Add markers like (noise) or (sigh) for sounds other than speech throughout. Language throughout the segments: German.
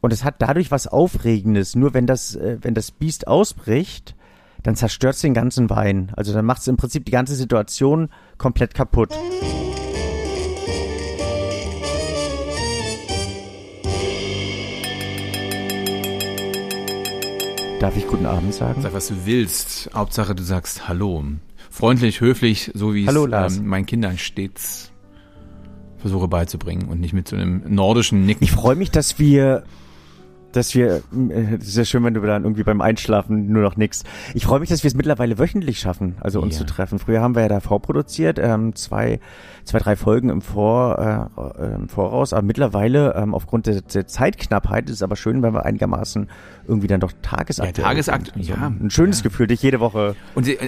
Und es hat dadurch was Aufregendes. Nur wenn das, äh, wenn das Biest ausbricht, dann zerstört es den ganzen Wein. Also dann macht es im Prinzip die ganze Situation komplett kaputt. Darf ich guten Abend sagen? Sag, was du willst. Hauptsache, du sagst Hallo. Freundlich, höflich, so wie ich es ähm, meinen Kindern stets versuche beizubringen und nicht mit so einem nordischen Nicken. Ich freue mich, dass wir, dass wir, äh, das ist ja schön, wenn du dann irgendwie beim Einschlafen nur noch nix. Ich freue mich, dass wir es mittlerweile wöchentlich schaffen, also uns Ja. zu treffen. Früher haben wir ja da vorproduziert, ähm, zwei, zwei, drei Folgen im, Vor, äh, äh, im Voraus, aber mittlerweile ähm, aufgrund der, der Zeitknappheit ist es aber schön, wenn wir einigermaßen irgendwie dann doch tagesaktuell Ja, tagesakt- sind. Also ja. Ein schönes Ja. Gefühl, dich jede Woche. Und, äh, Nicht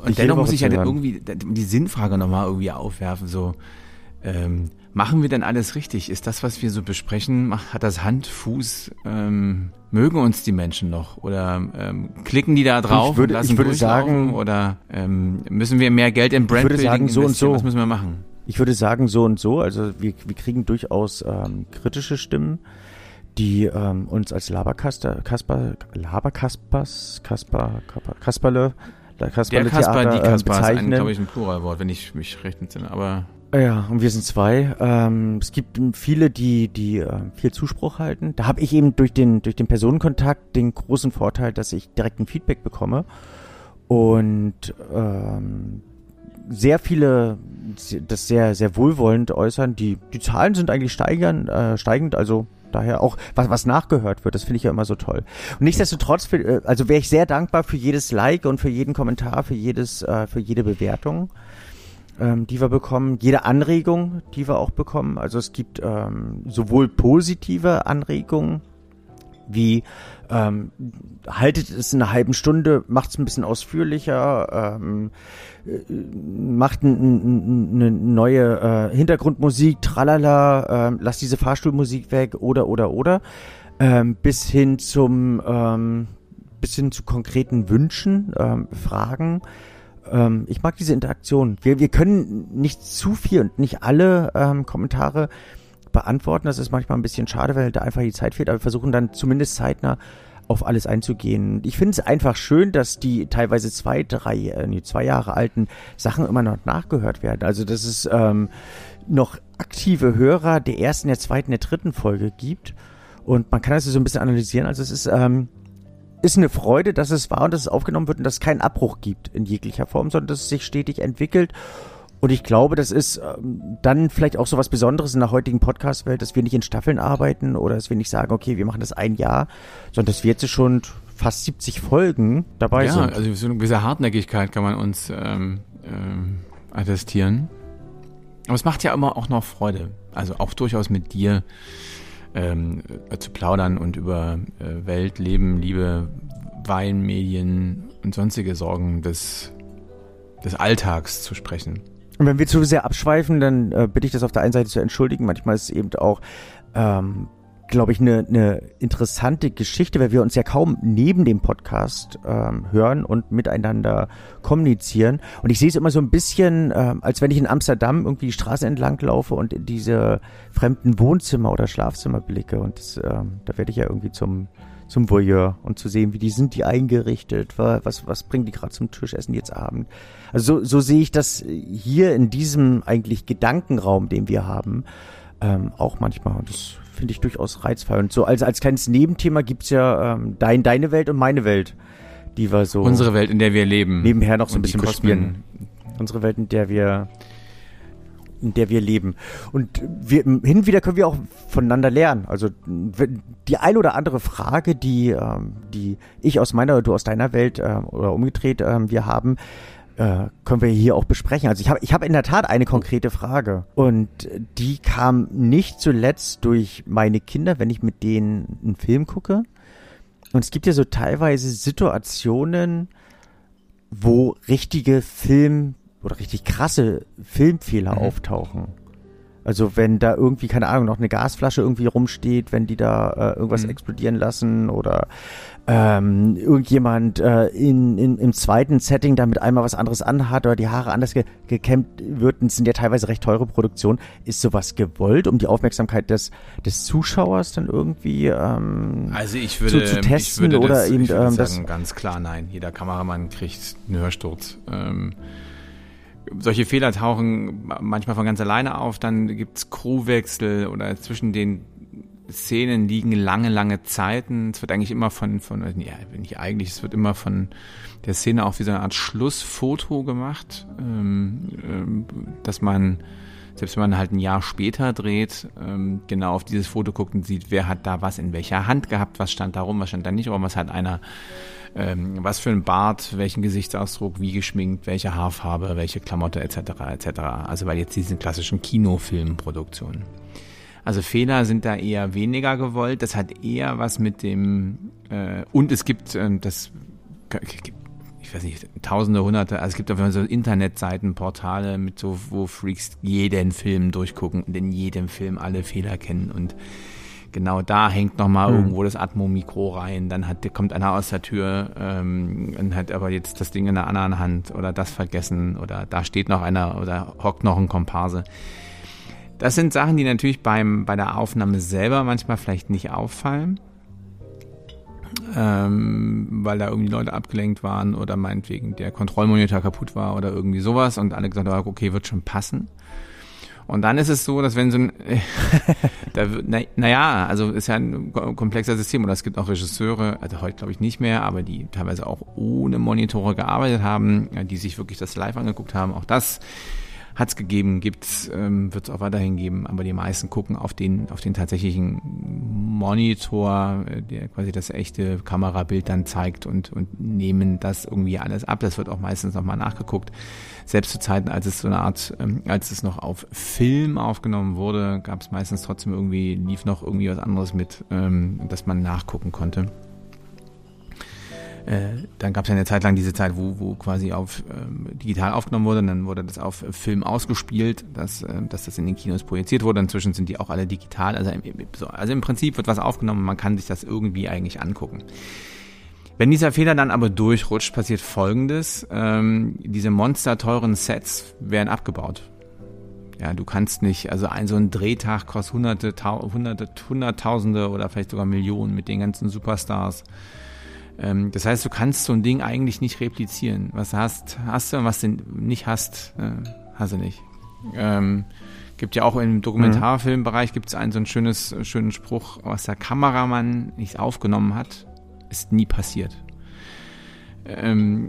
und jede dennoch muss ich ja hören. irgendwie die Sinnfrage nochmal irgendwie aufwerfen. So, ähm, machen wir denn alles richtig? Ist das, was wir so besprechen, hat das Hand, Fuß? Ähm, mögen uns die Menschen noch? Oder ähm, klicken die da drauf Ich würde- und lassen ich würde sagen- Oder ähm, müssen wir mehr Geld in Brandbuilding sagen, so und investieren? so. Was müssen wir machen? Ich würde sagen so und so. Also wir, wir kriegen durchaus ähm, kritische Stimmen, die ähm, uns als Laberkaster, Kasper, Laberkaspers, Kasper, Kasper, Kasperle, Der Kasperle Kasper, die Theater äh, Kasper ist ein, bezeichnen. glaube ich, ein Pluralwort, wenn ich mich recht entsinne. Aber Ja, und wir sind zwei. Ähm, es gibt viele, die, die äh, viel Zuspruch halten. Da habe ich eben durch den, durch den Personenkontakt den großen Vorteil, dass ich direkt ein Feedback bekomme. Und ähm, sehr viele das sehr, sehr wohlwollend äußern. Die, die Zahlen sind eigentlich steigern, äh, steigend, also daher auch, was, was nachgehört wird, das finde ich ja immer so toll. Und nichtsdestotrotz, äh, also wäre ich sehr dankbar für jedes Like und für jeden Kommentar, für jedes, äh, für jede Bewertung ähm, die wir bekommen, jede Anregung, die wir auch bekommen. Also es gibt ähm, sowohl positive Anregungen wie ähm, haltet es in einer halben Stunde, macht es ein bisschen ausführlicher, ähm, äh, macht eine neue äh, Hintergrundmusik, tralala, ähm, lasst diese Fahrstuhlmusik weg oder oder oder ähm, bis hin zum ähm, bis hin zu konkreten Wünschen, ähm, Fragen. Ähm, ich mag diese Interaktion. Wir, wir können nicht zu viel und nicht alle ähm, Kommentare beantworten. Das ist manchmal ein bisschen schade, weil da einfach die Zeit fehlt, aber wir versuchen dann zumindest zeitnah auf alles einzugehen. Ich finde es einfach schön, dass die teilweise zwei, drei, äh, nee, zwei Jahre alten Sachen immer noch nachgehört werden. Also dass es ähm, noch aktive Hörer der ersten, der zweiten, der dritten Folge gibt. Und man kann das so ein bisschen analysieren. Also es ist, ähm, ist eine Freude, dass es war und dass es aufgenommen wird und dass es keinen Abbruch gibt in jeglicher Form, sondern dass es sich stetig entwickelt. Und ich glaube, das ist ähm, dann vielleicht auch so was Besonderes in der heutigen Podcast-Welt, dass wir nicht in Staffeln arbeiten oder dass wir nicht sagen, okay, wir machen das ein Jahr, sondern dass wir jetzt schon fast 70 Folgen dabei ja, sind. also so eine gewisse Hartnäckigkeit kann man uns ähm, ähm, attestieren. Aber es macht ja immer auch noch Freude. Also auch durchaus mit dir ähm, äh, zu plaudern und über äh, Welt, Leben, Liebe, Wein, Medien und sonstige Sorgen des, des Alltags zu sprechen. Und wenn wir zu sehr abschweifen, dann äh, bitte ich das auf der einen Seite zu entschuldigen. Manchmal ist es eben auch, ähm, glaube ich, eine ne interessante Geschichte, weil wir uns ja kaum neben dem Podcast ähm, hören und miteinander kommunizieren. Und ich sehe es immer so ein bisschen, ähm, als wenn ich in Amsterdam irgendwie die Straße entlang laufe und in diese fremden Wohnzimmer oder Schlafzimmer blicke. Und das, ähm, da werde ich ja irgendwie zum zum Voyeur und zu sehen, wie die sind die eingerichtet, wa- was, was bringen die gerade zum Tisch, essen die jetzt Abend. Also so, so sehe ich das hier in diesem eigentlich Gedankenraum, den wir haben, ähm, auch manchmal. Und das finde ich durchaus reizvoll. Und so als, als kleines Nebenthema gibt's ja ähm, dein, deine Welt und meine Welt, die wir so Unsere Welt, in der wir leben. nebenher noch so ein bisschen bespielen. Unsere Welt, in der wir in der wir leben. Und wir, hin und wieder können wir auch voneinander lernen. Also die ein oder andere Frage, die, ähm, die ich aus meiner oder du aus deiner Welt ähm, oder umgedreht ähm, wir haben, äh, können wir hier auch besprechen. Also ich habe ich hab in der Tat eine konkrete Frage und die kam nicht zuletzt durch meine Kinder, wenn ich mit denen einen Film gucke. Und es gibt ja so teilweise Situationen, wo richtige Film oder richtig krasse Filmfehler Mhm. auftauchen. Also wenn da irgendwie, keine Ahnung, noch eine Gasflasche irgendwie rumsteht, wenn die da äh, irgendwas mhm. explodieren lassen oder ähm, irgendjemand äh, in, in, im zweiten Setting damit einmal was anderes anhat oder die Haare anders ge gekämmt wird, das sind ja teilweise recht teure Produktionen. Ist sowas gewollt, um die Aufmerksamkeit des, des Zuschauers dann irgendwie ähm, also ich würde, zu, zu testen ich würde oder das, eben ich würde ähm, sagen, das ganz klar nein. Jeder Kameramann kriegt einen Hörsturz. Ähm, solche Fehler tauchen manchmal von ganz alleine auf, dann gibt's Crewwechsel oder zwischen den Szenen liegen lange, lange Zeiten. Es wird eigentlich immer von, von ja, nicht eigentlich, es wird immer von der Szene auch wie so eine Art Schlussfoto gemacht, ähm, ähm, dass man, selbst wenn man halt ein Jahr später dreht, ähm, genau auf dieses Foto guckt und sieht, wer hat da was in welcher Hand gehabt, was stand da rum, was stand da nicht rum, was hat einer ähm, was für ein Bart, welchen Gesichtsausdruck, wie geschminkt, welche Haarfarbe, welche Klamotte etc. etc. Also bei jetzt diesen klassischen Kinofilmproduktionen. Also Fehler sind da eher weniger gewollt. Das hat eher was mit dem äh, und es gibt äh, das ich weiß nicht, tausende, hunderte, also es gibt auf jeden Fall so Internetseiten, Portale mit so, wo Freaks jeden Film durchgucken und in jedem Film alle Fehler kennen und genau da hängt nochmal hm. irgendwo das Atmo-Mikro rein, dann hat, kommt einer aus der Tür ähm, und hat aber jetzt das Ding in der anderen Hand oder das vergessen oder da steht noch einer oder hockt noch ein Komparse. Das sind Sachen, die natürlich beim, bei der Aufnahme selber manchmal vielleicht nicht auffallen, ähm, weil da irgendwie Leute abgelenkt waren oder meinetwegen der Kontrollmonitor kaputt war oder irgendwie sowas und alle gesagt haben, okay, wird schon passen. Und dann ist es so, dass wenn so ein, (laughs) da, na, naja, also ist ja ein komplexer System oder es gibt auch Regisseure, also heute glaube ich nicht mehr, aber die teilweise auch ohne Monitore gearbeitet haben, die sich wirklich das live angeguckt haben. Auch das hat es gegeben, gibt's, ähm, wird es auch weiterhin geben, aber die meisten gucken auf den, auf den tatsächlichen Monitor, äh, der quasi das echte Kamerabild dann zeigt und, und nehmen das irgendwie alles ab. Das wird auch meistens nochmal nachgeguckt. Selbst zu Zeiten, als es so eine Art, ähm, als es noch auf Film aufgenommen wurde, gab es meistens trotzdem irgendwie, lief noch irgendwie was anderes mit, ähm, dass man nachgucken konnte. Äh, dann gab es ja eine Zeit lang diese Zeit, wo, wo quasi auf ähm, digital aufgenommen wurde, und dann wurde das auf Film ausgespielt, dass, äh, dass das in den Kinos projiziert wurde. Inzwischen sind die auch alle digital. Also, so, also im Prinzip wird was aufgenommen, man kann sich das irgendwie eigentlich angucken. Wenn dieser Fehler dann aber durchrutscht, passiert Folgendes. Ähm, diese monsterteuren Sets werden abgebaut. Ja, du kannst nicht, also ein so ein Drehtag kostet hunderte, hunderte, hunderttausende oder vielleicht sogar Millionen mit den ganzen Superstars. Ähm, das heißt, du kannst so ein Ding eigentlich nicht replizieren. Was hast, hast du und was du nicht hast, äh, hast du nicht. Ähm, gibt ja auch im Dokumentarfilmbereich gibt es einen so einen schönes, schönen Spruch, was der Kameramann nicht aufgenommen hat, ist nie passiert. Ähm,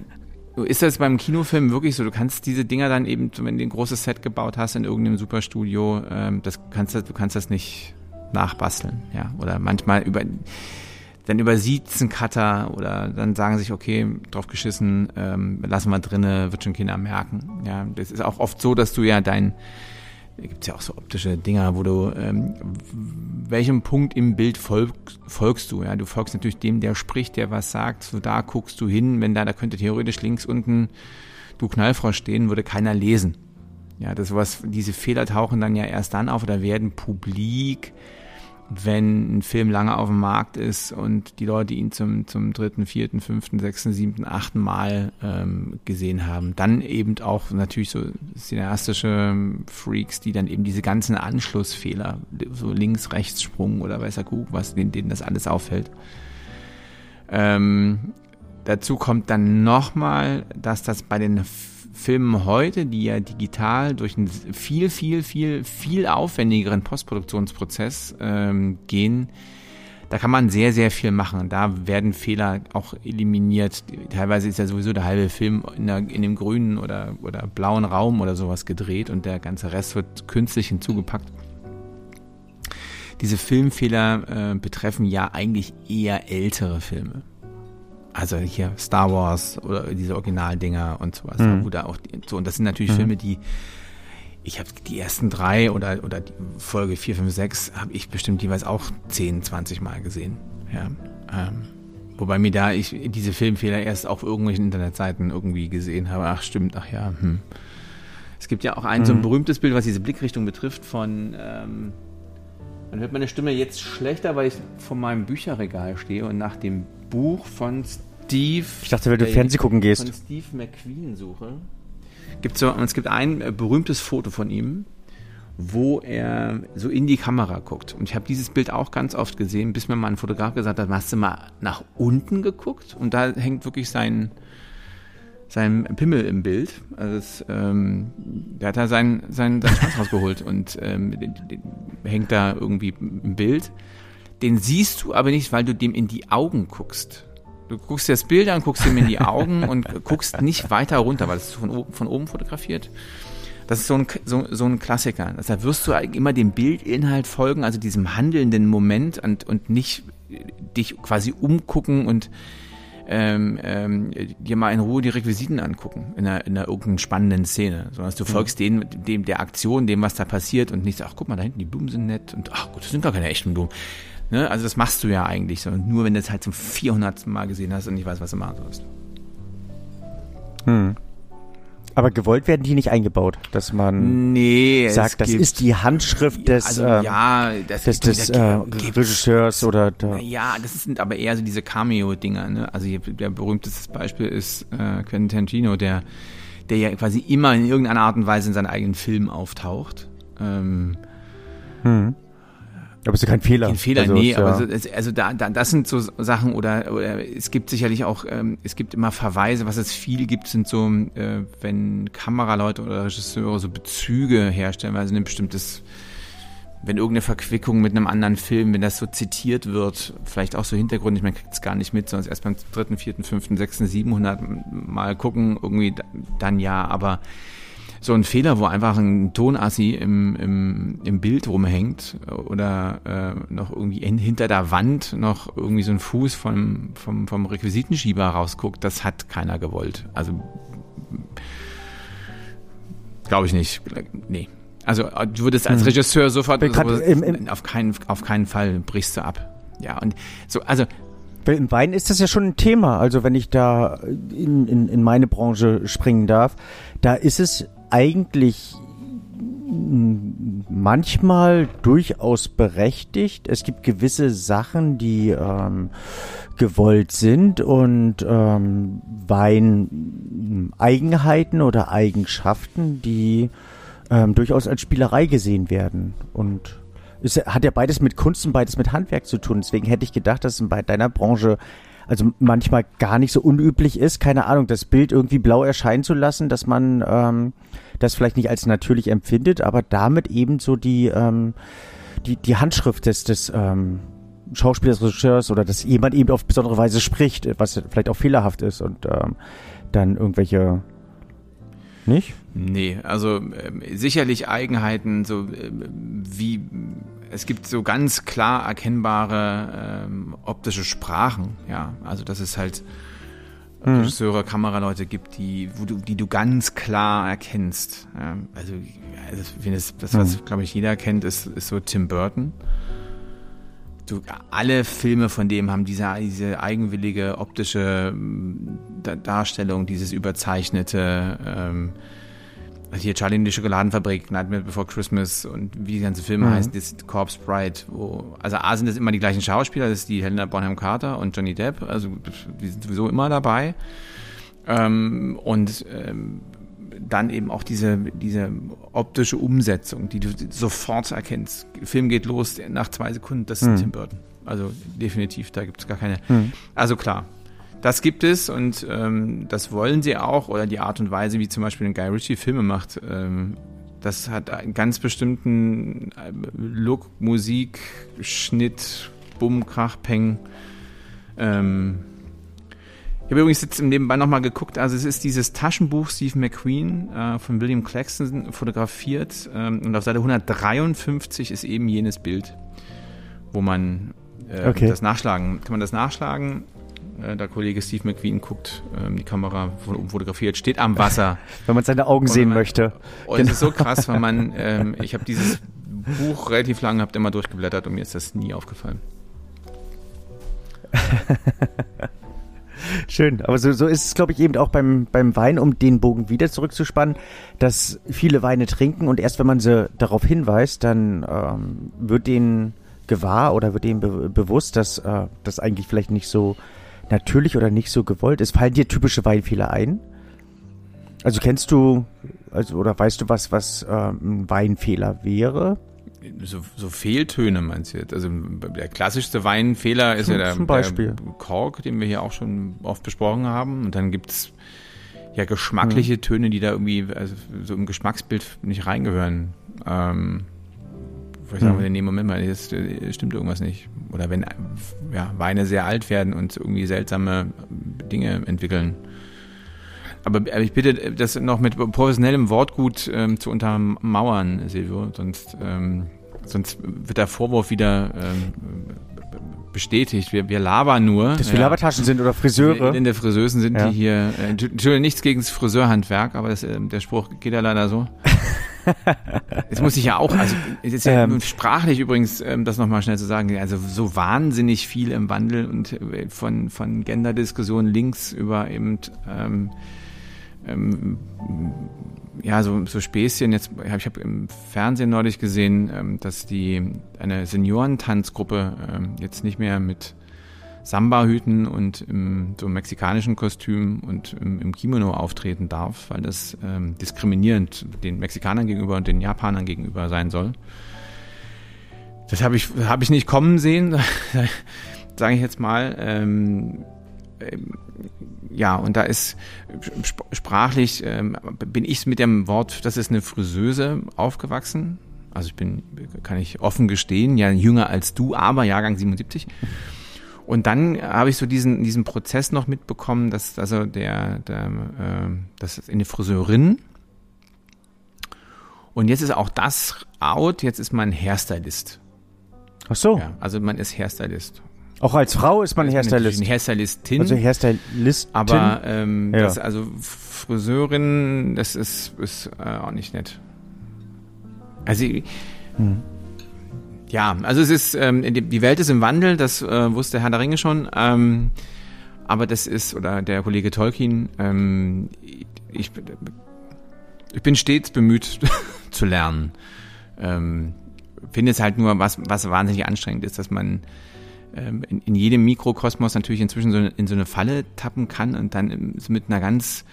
(laughs) ist das beim Kinofilm wirklich so? Du kannst diese Dinger dann eben, wenn du ein großes Set gebaut hast in irgendeinem Superstudio, ähm, das kannst du, du kannst das nicht nachbasteln, ja. Oder manchmal über dann übersieht ein Cutter oder dann sagen sich, okay, drauf geschissen, ähm, lassen wir drinne, wird schon keiner merken. Ja, das ist auch oft so, dass du ja dein, da gibt's ja auch so optische Dinger, wo du, ähm, welchem Punkt im Bild folgst, folgst du? Ja, du folgst natürlich dem, der spricht, der was sagt. So da guckst du hin, wenn da, da könnte theoretisch links unten du Knallfrosch stehen, würde keiner lesen. Ja, das was, diese Fehler tauchen dann ja erst dann auf oder werden publik, wenn ein Film lange auf dem Markt ist und die Leute ihn zum, zum dritten, vierten, fünften, sechsten, siebten, achten Mal ähm, gesehen haben. Dann eben auch natürlich so cineastische Freaks, die dann eben diese ganzen Anschlussfehler, so links, rechts Sprung oder weißer Kuh, was denen, denen das alles auffällt. Ähm, dazu kommt dann nochmal, dass das bei den Filmen heute, die ja digital durch einen viel, viel, viel, viel aufwendigeren Postproduktionsprozess ähm, gehen, da kann man sehr, sehr viel machen. Da werden Fehler auch eliminiert. Teilweise ist ja sowieso der halbe Film in, der, in dem grünen oder, oder blauen Raum oder sowas gedreht und der ganze Rest wird künstlich hinzugepackt. Diese Filmfehler äh, betreffen ja eigentlich eher ältere Filme also hier Star Wars oder diese Originaldinger und sowas. Mhm. Oder auch so, und das sind natürlich mhm. Filme, die ich habe die ersten drei oder, oder die Folge 4, 5, 6 habe ich bestimmt jeweils auch 10, 20 Mal gesehen. Ja, ähm, wobei mir da ich diese Filmfehler erst auf irgendwelchen Internetseiten irgendwie gesehen habe. Ach stimmt, ach ja, hm. Es gibt ja auch ein mhm. so ein mhm. berühmtes Bild, was diese Blickrichtung betrifft, von. Ähm, man hört meine Stimme jetzt schlechter, weil ich vor meinem Bücherregal stehe und nach dem Buch von Steve. Ich dachte, wenn du Fernsehen gucken gehst. Von Steve McQueen suche. Gibt so, es gibt ein äh, berühmtes Foto von ihm, wo er so in die Kamera guckt. Und ich habe dieses Bild auch ganz oft gesehen, bis mir mal ein Fotograf gesagt hat, hast du mal nach unten geguckt? Und da hängt wirklich sein, sein Pimmel im Bild. Also das, ähm, der hat da seinen, seinen, seinen Schwanz rausgeholt und ähm, den, den, hängt da irgendwie im Bild. Den siehst du aber nicht, weil du dem in die Augen guckst. Du guckst dir das Bild an, guckst ihm in die Augen (laughs) und guckst nicht weiter runter, weil es von oben, von oben fotografiert. Das ist so ein, so, so ein Klassiker. Da wirst du immer dem Bildinhalt folgen, also diesem handelnden Moment und, und nicht dich quasi umgucken und ähm, ähm, dir mal in Ruhe die Requisiten angucken in einer, in einer irgendeinen spannenden Szene, sondern du mhm. folgst mhm. dem, dem der Aktion, dem was da passiert und nicht, ach guck mal, da hinten die Blumen sind nett und ach gut, das sind gar keine echten Blumen. Ne? Also das machst du ja eigentlich, sondern nur wenn du es halt zum 400. Mal gesehen hast und nicht weißt, was du machen sollst. Hm. Aber gewollt werden die nicht eingebaut, dass man nee, sagt, das ist die Handschrift des, also, ähm, ja, das, des, des äh, Regisseurs oder der Ja, das sind aber eher so diese Cameo-Dinger. Ne? Also hier, der berühmteste Beispiel ist äh, Quentin Tarantino, der, der ja quasi immer in irgendeiner Art und Weise in seinen eigenen Film auftaucht. Ähm, hm. Aber ist ja kein Fehler. Kein Fehler, also, nee, aber so, also da, da, das sind so Sachen oder, oder es gibt sicherlich auch, ähm, es gibt immer Verweise, was es viel gibt, sind so, äh, wenn Kameraleute oder Regisseure so Bezüge herstellen, weil sie ein bestimmtes, wenn irgendeine Verquickung mit einem anderen Film, wenn das so zitiert wird, vielleicht auch so Hintergrund, ich meine, kriegt es gar nicht mit, sondern erst beim dritten, vierten, fünften, sechsten, siebenhundert Mal gucken, irgendwie dann ja, aber so ein Fehler, wo einfach ein Tonassi im, im, im Bild rumhängt oder äh, noch irgendwie in, hinter der Wand noch irgendwie so ein Fuß vom, vom, vom Requisitenschieber rausguckt, das hat keiner gewollt. Also glaube ich nicht. Nee. Also du würdest als hm. Regisseur sofort so, im, im, auf, keinen, auf keinen Fall brichst du ab. Ja, und so, also im Wein ist das ja schon ein Thema. Also wenn ich da in, in, in meine Branche springen darf, da ist es eigentlich manchmal durchaus berechtigt. Es gibt gewisse Sachen, die ähm, gewollt sind und ähm, Wein-Eigenheiten oder Eigenschaften, die ähm, durchaus als Spielerei gesehen werden. Und es hat ja beides mit Kunst und beides mit Handwerk zu tun. Deswegen hätte ich gedacht, dass es bei deiner Branche also manchmal gar nicht so unüblich ist, keine Ahnung, das Bild irgendwie blau erscheinen zu lassen, dass man ähm, das vielleicht nicht als natürlich empfindet, aber damit eben so die, ähm, die, die Handschrift des, des ähm, Schauspielers, Regisseurs oder dass jemand eben auf besondere Weise spricht, was vielleicht auch fehlerhaft ist und ähm, dann irgendwelche nicht? Nee, also äh, sicherlich Eigenheiten, so äh, wie es gibt so ganz klar erkennbare ähm, optische Sprachen, ja. Also dass es halt mhm. Regisseure, Kameraleute gibt, die, wo du, die du ganz klar erkennst. Ja. Also, das, das was, mhm. glaube ich, jeder kennt, ist, ist so Tim Burton. Du, alle Filme von dem haben diese, diese eigenwillige optische Darstellung, dieses überzeichnete ähm, hier Charlie in die Schokoladenfabrik, Nightmare Before Christmas und wie die ganzen Filme mhm. heißen, das Corpse Bride, wo, also A sind das immer die gleichen Schauspieler, das ist die Helena Bonham Carter und Johnny Depp, also die sind sowieso immer dabei. Ähm, und ähm, dann eben auch diese, diese optische Umsetzung, die du sofort erkennst. Der Film geht los, nach zwei Sekunden, das ist mhm. Tim Burton. Also definitiv, da gibt es gar keine. Mhm. Also klar, das gibt es und ähm, das wollen sie auch oder die Art und Weise, wie zum Beispiel ein Guy Ritchie Filme macht. Ähm, das hat einen ganz bestimmten äh, Look, Musik, Schnitt, Bumm, Krach, Peng. Ähm, ich habe übrigens jetzt nebenbei nochmal geguckt, also es ist dieses Taschenbuch Steve McQueen äh, von William Claxton fotografiert ähm, und auf Seite 153 ist eben jenes Bild, wo man äh, okay. das nachschlagen, kann man das nachschlagen der Kollege Steve McQueen guckt, ähm, die Kamera von oben fotografiert, steht am Wasser. (laughs) Wenn man seine Augen sehen man, möchte. Und genau. es ist so krass, weil man, (laughs) ähm, ich habe dieses Buch relativ lange, habt immer durchgeblättert und mir ist das nie aufgefallen. (laughs) Schön, aber so, so ist es, glaube ich, eben auch beim, beim Wein, um den Bogen wieder zurückzuspannen, dass viele Weine trinken und erst wenn man sie darauf hinweist, dann ähm, wird denen gewahr oder wird denen be bewusst, dass äh, das eigentlich vielleicht nicht so natürlich oder nicht so gewollt ist. Fallen dir typische Weinfehler ein? Also kennst du, also oder weißt du was, was äh, ein Weinfehler wäre? So, so Fehltöne meinst du jetzt? Also der klassischste Weinfehler ist Zum- ja der, zum Beispiel. der Kork, den wir hier auch schon oft besprochen haben. Und dann gibt's ja geschmackliche Töne, die da irgendwie also so im Geschmacksbild nicht reingehören. Ähm, ich sagen Mhm. würde, nee, Moment mal, das äh, stimmt irgendwas nicht. Oder wenn ja, Weine sehr alt werden und irgendwie seltsame Dinge entwickeln. Aber aber ich bitte, das noch mit professionellem Wortgut ähm, zu untermauern, Silvio, sonst, ähm, sonst wird der Vorwurf wieder ähm, bestätigt. Wir, wir labern nur. Dass wir Labertaschen sind oder Friseure? In der Friseusen sind Ja. die hier. Äh, Entschuldigung, nichts gegen das Friseurhandwerk, aber das, ähm, der Spruch geht ja leider so. (laughs) Jetzt muss ich ja auch, also es ist ja Ähm. sprachlich übrigens, ähm, das nochmal schnell zu sagen, also so wahnsinnig viel im Wandel und äh, von, von Genderdiskussionen links über eben ähm, ähm, ja, so, so Späßchen. Jetzt, ich habe im Fernsehen neulich gesehen, ähm, dass die eine Seniorentanzgruppe ähm, jetzt nicht mehr mit Samba-Hüten und im so mexikanischen Kostüm und im, im Kimono auftreten darf, weil das ähm, diskriminierend den Mexikanern gegenüber und den Japanern gegenüber sein soll. Das habe ich, hab ich nicht kommen sehen, (laughs) sage ich jetzt mal. Ähm, ähm, ja, und da ist sp sprachlich, ähm, bin ich mit dem Wort, das ist eine Friseuse aufgewachsen. Also ich bin, kann ich offen gestehen, ja jünger als du, aber Jahrgang 77. Und dann habe ich so diesen, diesen Prozess noch mitbekommen, dass also der, der äh, das ist eine Friseurin. Und jetzt ist auch das out, jetzt ist man Hairstylist. Ach so. Ja, also man ist Hairstylist. Auch als Frau ist man natürlich Hairstylist. Eine Hairstylistin. Also Hairstylistin. aber ähm, Ja. das, also Friseurin, das ist, ist äh, auch nicht nett. Also Hm. Ja, also es ist, ähm, die Welt ist im Wandel, das äh, wusste Herr der Ringe schon. Ähm, aber das ist, oder der Kollege Tolkien, ähm, ich, ich bin stets bemüht (laughs) zu lernen. Ähm, finde es halt nur, was, was wahnsinnig anstrengend ist, dass man ähm, in, in jedem Mikrokosmos natürlich inzwischen so in so eine Falle tappen kann und dann ähm, mit einer ganz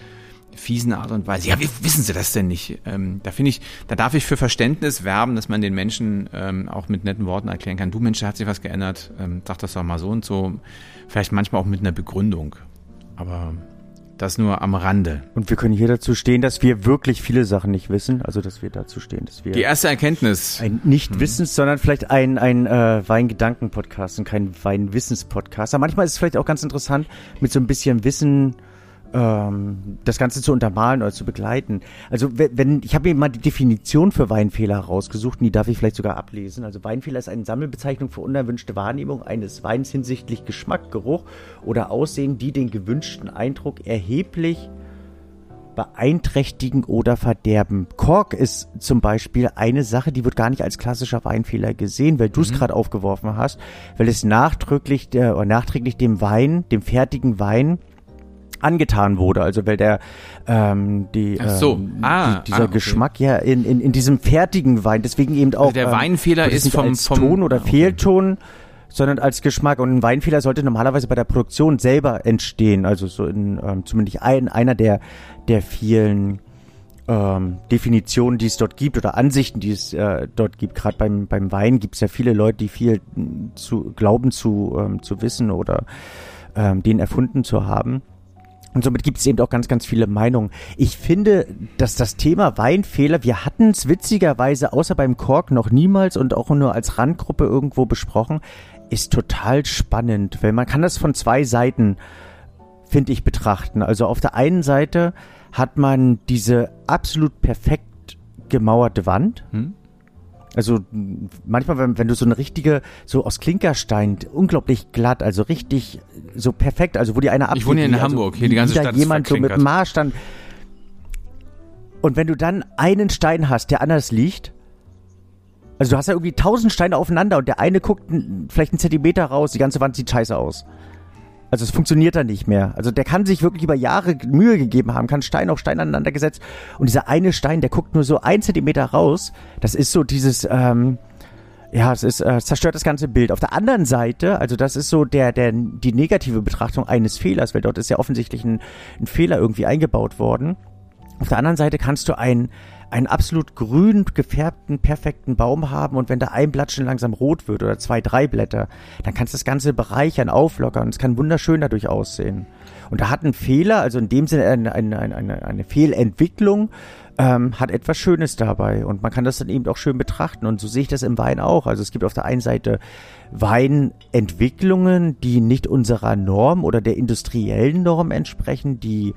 fiesen Art und Weise. Ja, wie wissen Sie das denn nicht? Ähm, da finde ich, da darf ich für Verständnis werben, dass man den Menschen ähm, auch mit netten Worten erklären kann. Du Mensch, da hat sich was geändert. Ähm, sag das doch mal so und so. Vielleicht manchmal auch mit einer Begründung. Aber das nur am Rande. Und wir können hier dazu stehen, dass wir wirklich viele Sachen nicht wissen. Also, dass wir dazu stehen, dass wir Die erste Erkenntnis. ein Nicht-Wissens, sondern vielleicht ein, ein äh, Weingedanken-Podcast und kein Weinwissens-Podcast. Aber manchmal ist es vielleicht auch ganz interessant, mit so ein bisschen Wissen ähm, das Ganze zu untermalen oder zu begleiten. Also wenn, ich habe mir mal die Definition für Weinfehler rausgesucht und die darf ich vielleicht sogar ablesen. Also Weinfehler ist eine Sammelbezeichnung für unerwünschte Wahrnehmung eines Weins hinsichtlich Geschmack, Geruch oder Aussehen, die den gewünschten Eindruck erheblich beeinträchtigen oder verderben. Kork ist zum Beispiel eine Sache, die wird gar nicht als klassischer Weinfehler gesehen, weil du es gerade aufgeworfen hast, weil es nachdrücklich oder nachträglich dem Wein, dem fertigen Wein angetan wurde, also weil der ähm, die, so. ähm, Ah, die, dieser ah, okay. Geschmack ja in, in, in diesem fertigen Wein, deswegen eben auch Also der ähm, Weinfehler ist nicht vom- als vom- Ton oder Ah, okay. Fehlton sondern als Geschmack. Und ein Weinfehler sollte normalerweise bei der Produktion selber entstehen. Also so in ähm, zumindest ein, einer der, der vielen ähm, Definitionen, die es dort gibt oder Ansichten, die es äh, dort gibt. Gerade beim, beim Wein gibt es ja viele Leute, die viel mh, zu glauben zu, ähm, zu wissen oder ähm, den erfunden zu haben. Und somit gibt es eben auch ganz, ganz viele Meinungen. Ich finde, dass das Thema Weinfehler, wir hatten es witzigerweise außer beim Kork noch niemals und auch nur als Randgruppe irgendwo besprochen, ist total spannend, weil man kann das von zwei Seiten, finde ich, betrachten. Also auf der einen Seite hat man diese absolut perfekt gemauerte Wand. Hm? Also manchmal, wenn, wenn du so eine richtige, so aus Klinkerstein, unglaublich glatt, also richtig, so perfekt, also wo die eine Ich wohne hier in also Hamburg, hier die ganze Stadt ist jemand so mit. Maßstand. Und wenn du dann einen Stein hast, der anders liegt, also du hast ja irgendwie tausend Steine aufeinander und der eine guckt vielleicht einen Zentimeter raus, die ganze Wand sieht scheiße aus. Also es funktioniert da nicht mehr. Also der kann sich wirklich über Jahre Mühe gegeben haben, kann Stein auf Stein aneinander gesetzt und dieser eine Stein, der guckt nur so ein Zentimeter raus. Das ist so dieses, ähm, ja, es ist, äh, zerstört das ganze Bild. Auf der anderen Seite, also das ist so der, der, die negative Betrachtung eines Fehlers, weil dort ist ja offensichtlich ein, ein Fehler irgendwie eingebaut worden. Auf der anderen Seite kannst du ein, einen absolut grün gefärbten, perfekten Baum haben und wenn da ein Blatt schon langsam rot wird oder zwei, drei Blätter, dann kannst du das ganze bereichern, auflockern es kann wunderschön dadurch aussehen. Und da hat ein Fehler, also in dem Sinne eine, eine, eine, eine Fehlentwicklung, ähm, hat etwas Schönes dabei und man kann das dann eben auch schön betrachten und so sehe ich das im Wein auch. Also es gibt auf der einen Seite Weinentwicklungen, die nicht unserer Norm oder der industriellen Norm entsprechen, die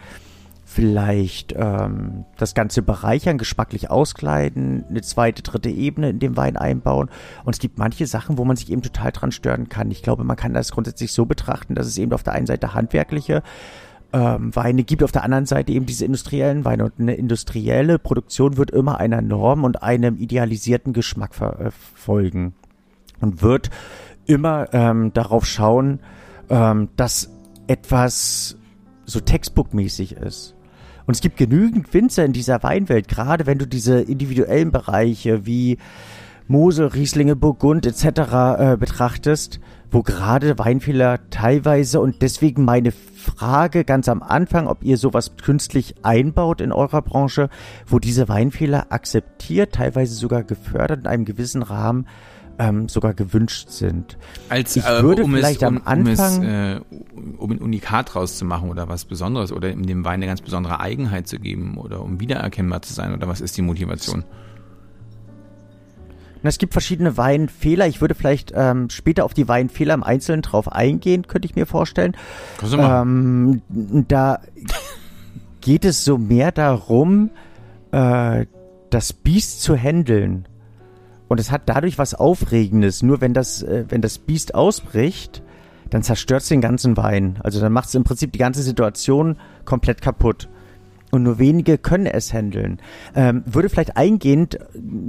vielleicht ähm, das Ganze bereichern, geschmacklich auskleiden, eine zweite, dritte Ebene in dem Wein einbauen. Und es gibt manche Sachen, wo man sich eben total dran stören kann. Ich glaube, man kann das grundsätzlich so betrachten, dass es eben auf der einen Seite handwerkliche ähm, Weine gibt, auf der anderen Seite eben diese industriellen Weine. Und eine industrielle Produktion wird immer einer Norm und einem idealisierten Geschmack verfolgen. Und wird immer ähm, darauf schauen, ähm, dass etwas so textbookmäßig ist. Und es gibt genügend Winzer in dieser Weinwelt, gerade wenn du diese individuellen Bereiche wie Mosel, Rieslinge, Burgund etc. Äh, betrachtest, wo gerade Weinfehler teilweise und deswegen meine Frage ganz am Anfang, ob ihr sowas künstlich einbaut in eurer Branche, wo diese Weinfehler akzeptiert, teilweise sogar gefördert in einem gewissen Rahmen ähm, sogar gewünscht sind. Als, ich äh, würde um vielleicht es, um, am Anfang, um, es, äh, um ein Unikat rauszumachen oder was Besonderes oder in dem Wein eine ganz besondere Eigenheit zu geben oder um wiedererkennbar zu sein oder was ist die Motivation? es gibt verschiedene Weinfehler. Ich würde vielleicht ähm, später auf die Weinfehler im Einzelnen drauf eingehen, könnte ich mir vorstellen. Ähm, da geht es so mehr darum, äh, das Biest zu handeln. Und es hat dadurch was Aufregendes. Nur wenn das, äh, wenn das Biest ausbricht, dann zerstört es den ganzen Wein. Also dann macht es im Prinzip die ganze Situation komplett kaputt. Und nur wenige können es handeln. Ähm, würde vielleicht eingehend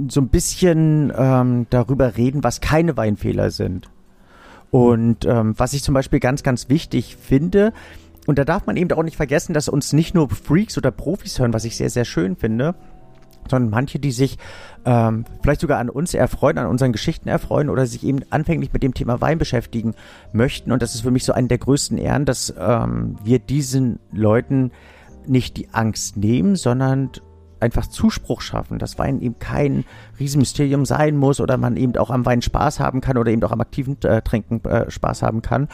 so ein bisschen ähm, darüber reden, was keine Weinfehler sind. Und ähm, was ich zum Beispiel ganz, ganz wichtig finde, und da darf man eben auch nicht vergessen, dass uns nicht nur Freaks oder Profis hören, was ich sehr, sehr schön finde, sondern manche, die sich ähm, vielleicht sogar an uns erfreuen, an unseren Geschichten erfreuen oder sich eben anfänglich mit dem Thema Wein beschäftigen möchten. Und das ist für mich so eine der größten Ehren, dass ähm, wir diesen Leuten nicht die Angst nehmen, sondern einfach Zuspruch schaffen, dass Wein eben kein Riesenmysterium sein muss oder man eben auch am Wein Spaß haben kann oder eben auch am aktiven äh, Trinken äh, Spaß haben kann.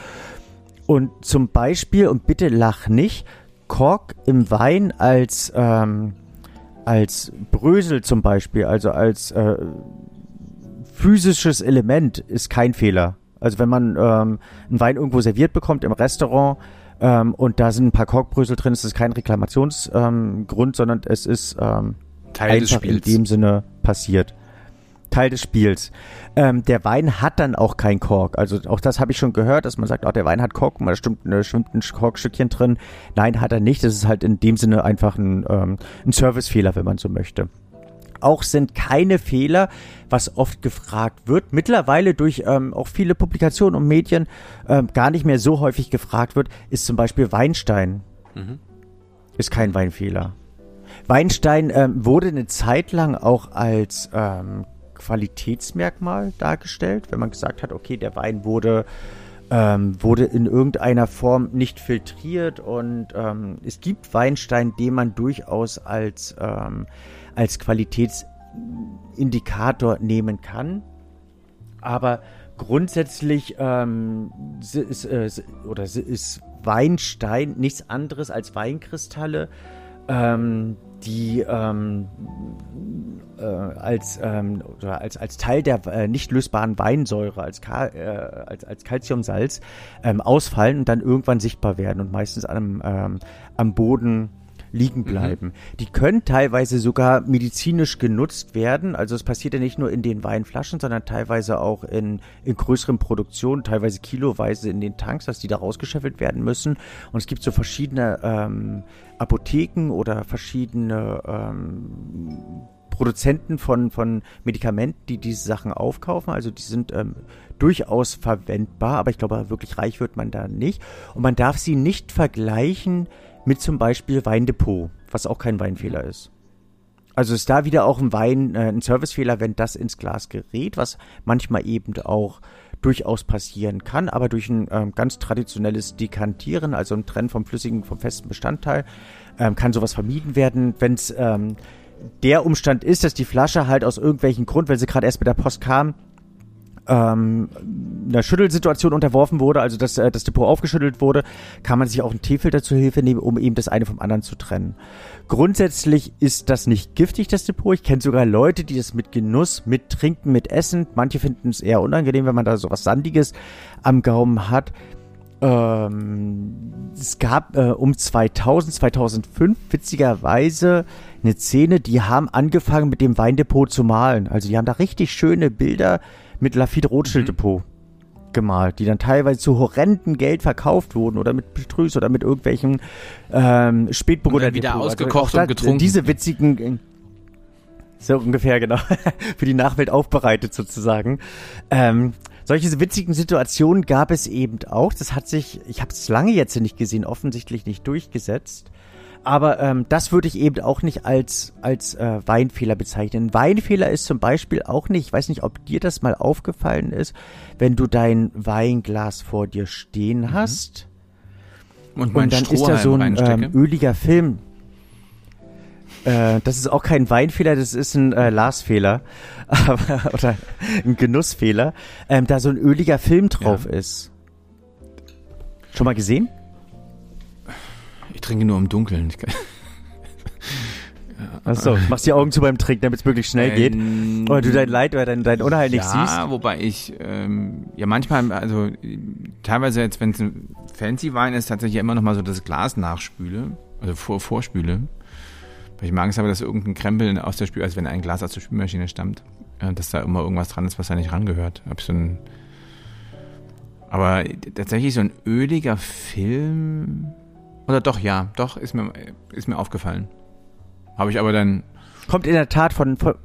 Und zum Beispiel, und bitte lach nicht, Kork im Wein als ähm, als Brösel zum Beispiel, also als äh, physisches Element, ist kein Fehler. Also wenn man ähm, einen Wein irgendwo serviert bekommt im Restaurant ähm, und da sind ein paar Korkbrösel drin, ist das kein Reklamationsgrund, ähm, sondern es ist ähm, Teil einfach in dem Sinne passiert. Teil des Spiels. Ähm, der Wein hat dann auch kein Kork. Also auch das habe ich schon gehört, dass man sagt, oh, der Wein hat Kork, da stimmt, da schwimmt ein Korkstückchen drin. Nein, hat er nicht. Das ist halt in dem Sinne einfach ein, ähm, ein Servicefehler, wenn man so möchte. Auch sind keine Fehler, was oft gefragt wird, mittlerweile durch ähm, auch viele Publikationen und Medien ähm, gar nicht mehr so häufig gefragt wird, ist zum Beispiel Weinstein. Mhm. Ist kein Weinfehler. Weinstein ähm, wurde eine Zeit lang auch als ähm, Qualitätsmerkmal dargestellt, wenn man gesagt hat, okay, der Wein wurde ähm, wurde in irgendeiner Form nicht filtriert und ähm, es gibt Weinstein, den man durchaus als, ähm, als Qualitätsindikator nehmen kann. Aber grundsätzlich ähm, ist, äh, oder ist Weinstein nichts anderes als Weinkristalle, ähm, die ähm, äh, als, ähm, oder als, als Teil der äh, nicht lösbaren Weinsäure, als, Ka äh, als, als Calciumsalz ähm, ausfallen und dann irgendwann sichtbar werden und meistens am, ähm, am Boden liegen mhm. bleiben. Mhm. Die können teilweise sogar medizinisch genutzt werden. Also es passiert ja nicht nur in den Weinflaschen, sondern teilweise auch in, in größeren Produktionen, teilweise kiloweise in den Tanks, dass die da rausgeschäffelt werden müssen. Und es gibt so verschiedene ähm, Apotheken oder verschiedene ähm, Produzenten von, von Medikamenten, die diese Sachen aufkaufen. Also die sind ähm, durchaus verwendbar, aber ich glaube, wirklich reich wird man da nicht. Und man darf sie nicht vergleichen mit zum Beispiel Weindepot, was auch kein Weinfehler ist. Also ist da wieder auch ein Wein, äh, ein Servicefehler, wenn das ins Glas gerät, was manchmal eben auch durchaus passieren kann, aber durch ein ähm, ganz traditionelles Dekantieren, also ein Trennen vom flüssigen, vom festen Bestandteil, ähm, kann sowas vermieden werden. Wenn es ähm, der Umstand ist, dass die Flasche halt aus irgendwelchen Grund, weil sie gerade erst mit der Post kam, ähm, einer Schüttelsituation unterworfen wurde, also dass äh, das Depot aufgeschüttelt wurde, kann man sich auch einen Teefilter zur Hilfe nehmen, um eben das eine vom anderen zu trennen. Grundsätzlich ist das nicht giftig, das Depot. Ich kenne sogar Leute, die das mit Genuss, mit Trinken, mit Essen, manche finden es eher unangenehm, wenn man da so was Sandiges am Gaumen hat. Ähm, es gab äh, um 2000, 2005 witzigerweise eine Szene, die haben angefangen mit dem Weindepot zu malen. Also die haben da richtig schöne Bilder mit Lafitte Rothschild Depot mhm. gemalt, die dann teilweise zu horrenden Geld verkauft wurden oder mit Betrüß oder mit irgendwelchen ähm, Spätburgunder wieder Depot. Also ausgekocht also und getrunken. Diese witzigen so ungefähr, genau. (laughs) Für die Nachwelt aufbereitet sozusagen. Ähm, solche witzigen Situationen gab es eben auch. Das hat sich, ich habe es lange jetzt nicht gesehen, offensichtlich nicht durchgesetzt. Aber ähm, das würde ich eben auch nicht als, als äh, Weinfehler bezeichnen. Weinfehler ist zum Beispiel auch nicht, ich weiß nicht, ob dir das mal aufgefallen ist, wenn du dein Weinglas vor dir stehen mhm. hast. Und, und dann ist da so ein ähm, öliger Film. Äh, das ist auch kein Weinfehler, das ist ein äh, Glasfehler (laughs) oder ein Genussfehler. Ähm, da so ein öliger Film drauf ja. ist. Schon mal gesehen? Ich trinke nur im Dunkeln. Achso, machst die Augen zu beim Trinken, damit es möglichst schnell geht. Ähm, oder du dein Leid oder dein, dein Unheil nicht ja, siehst. Ja, wobei ich, ähm, ja manchmal, also teilweise jetzt, wenn es ein fancy Wein ist, tatsächlich immer noch mal so das Glas nachspüle, also vor, vorspüle. Weil ich mag es aber, dass irgendein Krempel aus der Spül, also wenn ein Glas aus der Spülmaschine stammt, äh, dass da immer irgendwas dran ist, was da nicht rangehört. Hab so ein, aber tatsächlich so ein öliger Film oder doch, ja, doch, ist mir, ist mir aufgefallen. Habe ich aber dann. Kommt in der Tat von, von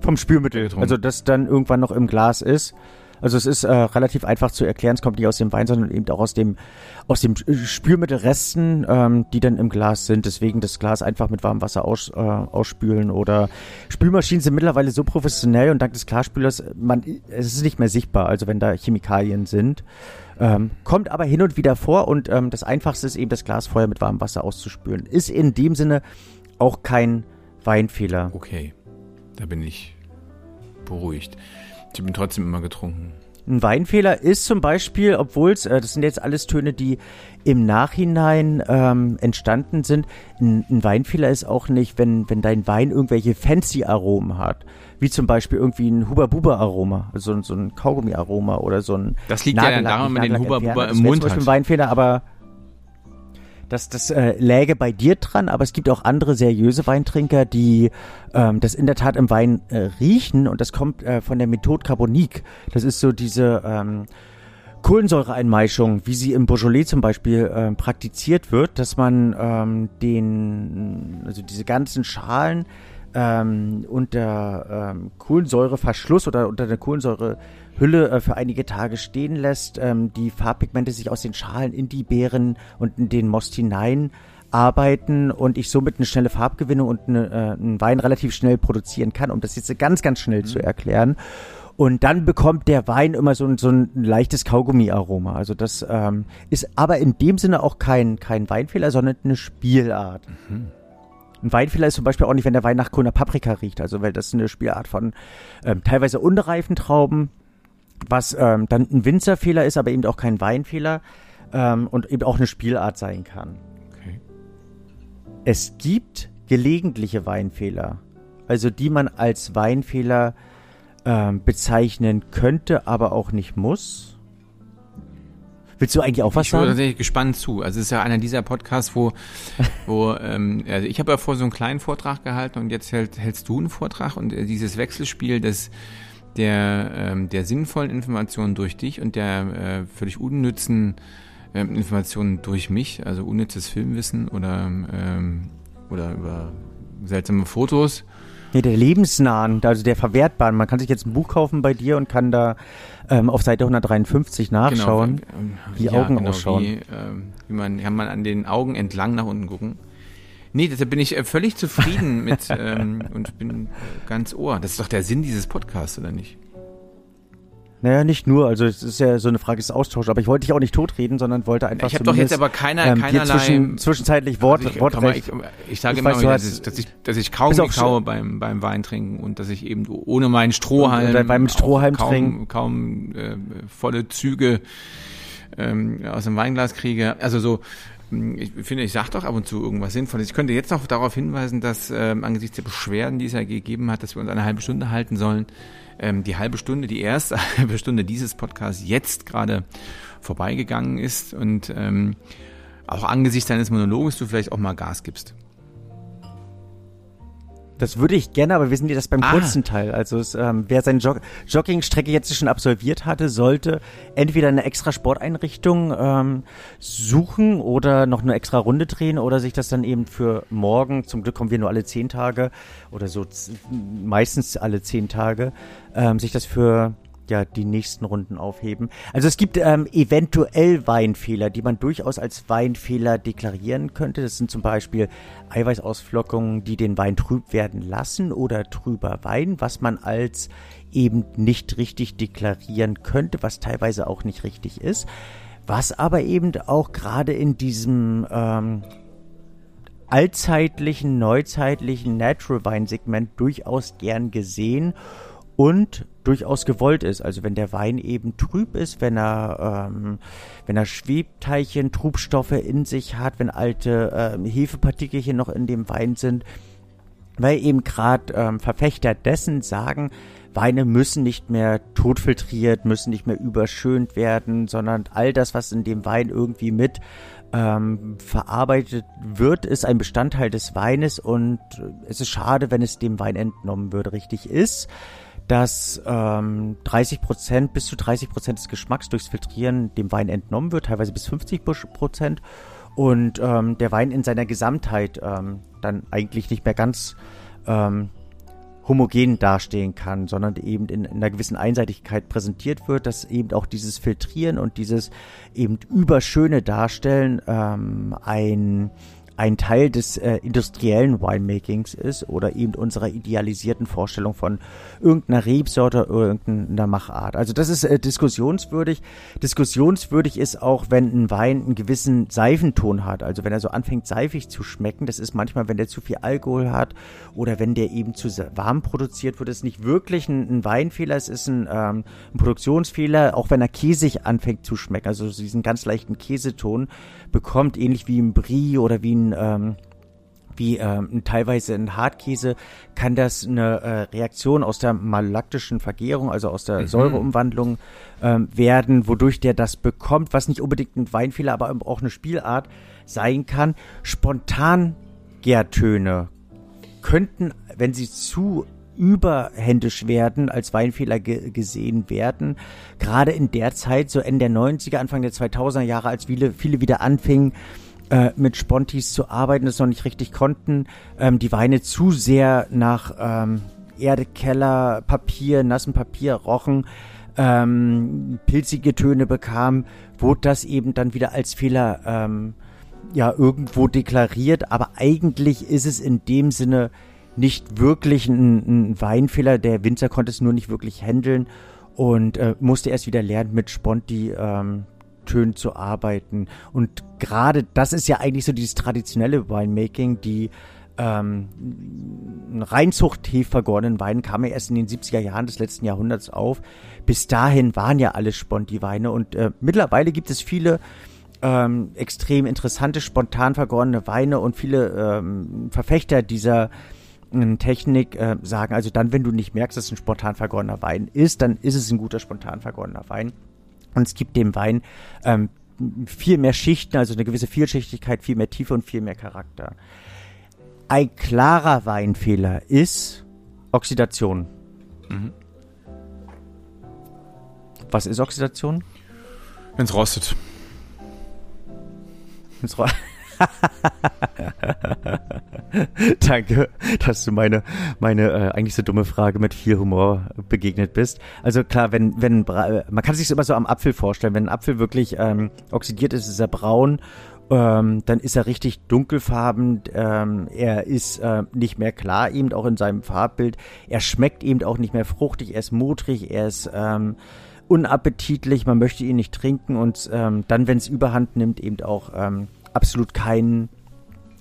vom Spülmittel. Getrunken. Also, das dann irgendwann noch im Glas ist. Also es ist äh, relativ einfach zu erklären, es kommt nicht aus dem Wein, sondern eben auch aus dem, aus dem Spülmittelresten, ähm, die dann im Glas sind. Deswegen das Glas einfach mit warmem Wasser aus, äh, ausspülen oder Spülmaschinen sind mittlerweile so professionell und dank des Klarspülers, man, es ist nicht mehr sichtbar, also wenn da Chemikalien sind. Ähm, kommt aber hin und wieder vor und ähm, das Einfachste ist eben das Glas vorher mit warmem Wasser auszuspülen. Ist in dem Sinne auch kein Weinfehler. Okay, da bin ich beruhigt. Ich bin trotzdem immer getrunken. Ein Weinfehler ist zum Beispiel, obwohl es, äh, das sind jetzt alles Töne, die im Nachhinein ähm, entstanden sind. Ein, ein, Weinfehler ist auch nicht, wenn, wenn dein Wein irgendwelche fancy Aromen hat. Wie zum Beispiel irgendwie ein Huba-Buba-Aroma, also so ein Kaugummi-Aroma oder so ein. Das liegt Nagellack, ja daran, wenn man den Huba-Buba im Mund hat. Zum Beispiel ein Weinfehler, aber das, das äh, läge bei dir dran, aber es gibt auch andere seriöse Weintrinker, die ähm, das in der Tat im Wein äh, riechen und das kommt äh, von der Methode Carbonique. Das ist so diese ähm, Kohlensäureeinmeischung, wie sie im Beaujolais zum Beispiel äh, praktiziert wird, dass man ähm, den, also diese ganzen Schalen ähm, unter ähm, Kohlensäureverschluss oder unter der Kohlensäurehülle äh, für einige Tage stehen lässt, ähm, die Farbpigmente sich aus den Schalen in die Beeren und in den Most hinein arbeiten und ich somit eine schnelle Farbgewinnung und eine, äh, einen Wein relativ schnell produzieren kann, um das jetzt ganz, ganz schnell mhm. zu erklären. Und dann bekommt der Wein immer so ein, so ein leichtes Kaugummi-Aroma. Also das ähm, ist aber in dem Sinne auch kein, kein Weinfehler, sondern eine Spielart. Mhm. Ein Weinfehler ist zum Beispiel auch nicht, wenn der Wein nach grüner Paprika riecht, also weil das ist eine Spielart von ähm, teilweise unreifen Trauben, was ähm, dann ein Winzerfehler ist, aber eben auch kein Weinfehler ähm, und eben auch eine Spielart sein kann. Okay. Es gibt gelegentliche Weinfehler, also die man als Weinfehler ähm, bezeichnen könnte, aber auch nicht muss. Willst du eigentlich auch was ich sagen? Ich bin tatsächlich gespannt zu. Also es ist ja einer dieser Podcasts, wo, (laughs) wo ähm, also ich habe ja vor so einen kleinen Vortrag gehalten und jetzt hält, hältst du einen Vortrag und äh, dieses Wechselspiel des der, ähm, der sinnvollen Informationen durch dich und der äh, völlig unnützen ähm, Informationen durch mich, also unnützes Filmwissen oder, ähm, oder über seltsame Fotos Nee, der lebensnahen, also der verwertbaren. Man kann sich jetzt ein Buch kaufen bei dir und kann da ähm, auf Seite 153 nachschauen, genau, ähm, wie ja, Augen genau, ausschauen. Wie, ähm, wie man, kann man an den Augen entlang nach unten gucken. Nee, deshalb bin ich äh, völlig zufrieden mit (laughs) ähm, und bin äh, ganz ohr. Das ist doch der Sinn dieses Podcasts, oder nicht? Naja, nicht nur, also es ist ja so eine Frage des Austauschs, aber ich wollte dich auch nicht totreden, sondern wollte einfach Ich habe doch jetzt aber keiner, ähm, keinerlei... zwischen, zwischenzeitlich Wort, Also ich, Wortrecht. mal, Ich, ich sage Ich immer weiß, wieder, dass, ich- dass, ich, dass ich kaum kaue beim, beim Wein trinken und dass ich eben ohne meinen Strohhalm, Oder beim Strohhalm kaum, trinken. kaum äh, volle Züge ähm, aus dem Weinglas kriege. Also so, mh, ich finde, ich sage doch ab und zu irgendwas Sinnvolles. Ich könnte jetzt noch darauf hinweisen, dass ähm, angesichts der Beschwerden, die es ja gegeben hat, dass wir uns eine halbe Stunde halten sollen, ähm, die halbe Stunde, die erste (laughs) halbe Stunde dieses Podcasts jetzt gerade vorbeigegangen ist und ähm, auch angesichts deines Monologes du vielleicht auch mal Gas gibst. Das würde ich gerne, aber wir sind jetzt beim Ah. kurzen Teil. Also es, ähm, wer seine Jog Joggingstrecke jetzt schon absolviert hatte, sollte entweder eine extra Sporteinrichtung ähm, suchen oder noch eine extra Runde drehen oder sich das dann eben für morgen, zum Glück kommen wir nur alle zehn Tage oder so meistens alle zehn Tage, ähm, sich das für ja, die nächsten Runden aufheben. Also es gibt ähm, eventuell Weinfehler, die man durchaus als Weinfehler deklarieren könnte. Das sind zum Beispiel Eiweißausflockungen, die den Wein trüb werden lassen oder trüber Wein, was man als eben nicht richtig deklarieren könnte, was teilweise auch nicht richtig ist. Was aber eben auch gerade in diesem ähm, allzeitlichen, neuzeitlichen Natural Wein Segment durchaus gern gesehen durchaus gewollt ist. Also wenn der Wein eben trüb ist, wenn er, ähm, wenn er Schwebteilchen, Trubstoffe in sich hat, wenn alte ähm, Hefepartikelchen noch in dem Wein sind, weil eben gerade ähm, Verfechter dessen sagen, Weine müssen nicht mehr totfiltriert, müssen nicht mehr überschönt werden, sondern all das, was in dem Wein irgendwie mit ähm, verarbeitet wird, ist ein Bestandteil des Weines und es ist schade, wenn es dem Wein entnommen wird. Richtig ist, dass ähm, 30 Prozent bis zu 30 Prozent des Geschmacks durchs Filtrieren dem Wein entnommen wird, teilweise bis 50 Prozent. Und ähm, der Wein in seiner Gesamtheit ähm, dann eigentlich nicht mehr ganz ähm, homogen dastehen kann, sondern eben in, in einer gewissen Einseitigkeit präsentiert wird, dass eben auch dieses Filtrieren und dieses eben überschöne Darstellen ähm, ein ein Teil des äh, industriellen Winemakings ist oder eben unserer idealisierten Vorstellung von irgendeiner Rebsorte oder irgendeiner Machart. Also das ist äh, diskussionswürdig. Diskussionswürdig ist auch, wenn ein Wein einen gewissen Seifenton hat. Also wenn er so anfängt seifig zu schmecken, das ist manchmal, wenn der zu viel Alkohol hat oder wenn der eben zu warm produziert wird, ist nicht wirklich ein, ein Weinfehler, es ist ein, ähm, ein Produktionsfehler, auch wenn er käsig anfängt zu schmecken, also so diesen ganz leichten Käseton bekommt, ähnlich wie ein Brie oder wie ein ähm, wie ähm, teilweise ein Hartkäse, kann das eine äh, Reaktion aus der malaktischen Vergärung, also aus der Säureumwandlung ähm, werden, wodurch der das bekommt, was nicht unbedingt ein Weinfehler, aber auch eine Spielart sein kann. Spontan Gärtöne könnten, wenn sie zu überhändisch werden, als Weinfehler ge gesehen werden. Gerade in der Zeit, so Ende der 90er, Anfang der 2000er Jahre, als viele, viele wieder anfingen, äh, mit Spontis zu arbeiten, das noch nicht richtig konnten, ähm, die Weine zu sehr nach ähm, Erde, Papier, nassem Papier rochen, ähm, pilzige Töne bekamen, wurde das eben dann wieder als Fehler ähm, ja irgendwo deklariert, aber eigentlich ist es in dem Sinne nicht wirklich ein, ein Weinfehler. Der Winzer konnte es nur nicht wirklich handeln und äh, musste erst wieder lernen, mit Sponti ähm, Tönen zu arbeiten. Und gerade das ist ja eigentlich so dieses traditionelle Winemaking, die ähm, ein Reinzucht vergorenen Wein kam ja erst in den 70er Jahren des letzten Jahrhunderts auf. Bis dahin waren ja alle Sponti-Weine und äh, mittlerweile gibt es viele ähm, extrem interessante, spontan vergorene Weine und viele ähm, Verfechter dieser ähm, Technik äh, sagen, also dann, wenn du nicht merkst, dass es ein spontan vergorener Wein ist, dann ist es ein guter spontan vergorener Wein. Und es gibt dem Wein ähm, viel mehr Schichten, also eine gewisse Vielschichtigkeit, viel mehr Tiefe und viel mehr Charakter. Ein klarer Weinfehler ist Oxidation. Was ist Oxidation? Wenn es rostet. Wenn's ro- (laughs) Danke, dass du meine, meine äh, eigentlich so dumme Frage mit viel Humor begegnet bist. Also klar, wenn, wenn, man kann sich immer so am Apfel vorstellen, wenn ein Apfel wirklich ähm, oxidiert ist, ist er braun ähm, dann ist er richtig dunkelfarben, ähm, er ist äh, nicht mehr klar, eben auch in seinem Farbbild. Er schmeckt eben auch nicht mehr fruchtig, er ist modrig, er ist ähm, unappetitlich, man möchte ihn nicht trinken und ähm, dann, wenn es überhand nimmt, eben auch ähm, absolut keinen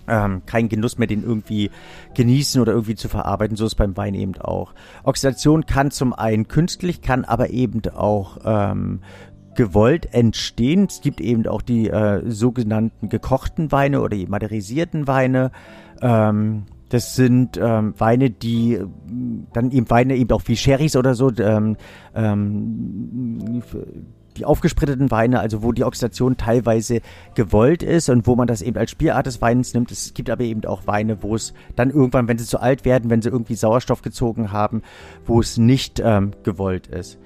ähm, kein Genuss mehr, den irgendwie genießen oder irgendwie zu verarbeiten. So ist beim Wein eben auch. Oxidation kann zum einen künstlich, kann aber eben auch ähm, gewollt entstehen. Es gibt eben auch die äh, sogenannten gekochten Weine oder die maderisierten Weine. Ähm, das sind ähm, Weine, die dann eben Weine eben auch wie Sherrys oder so, ähm, ähm, die aufgespritteten Weine, also wo die Oxidation teilweise gewollt ist und wo man das eben als Spielart des Weins nimmt. Es gibt aber eben auch Weine, wo es dann irgendwann, wenn sie zu alt werden, wenn sie irgendwie Sauerstoff gezogen haben, wo es nicht ähm, gewollt ist.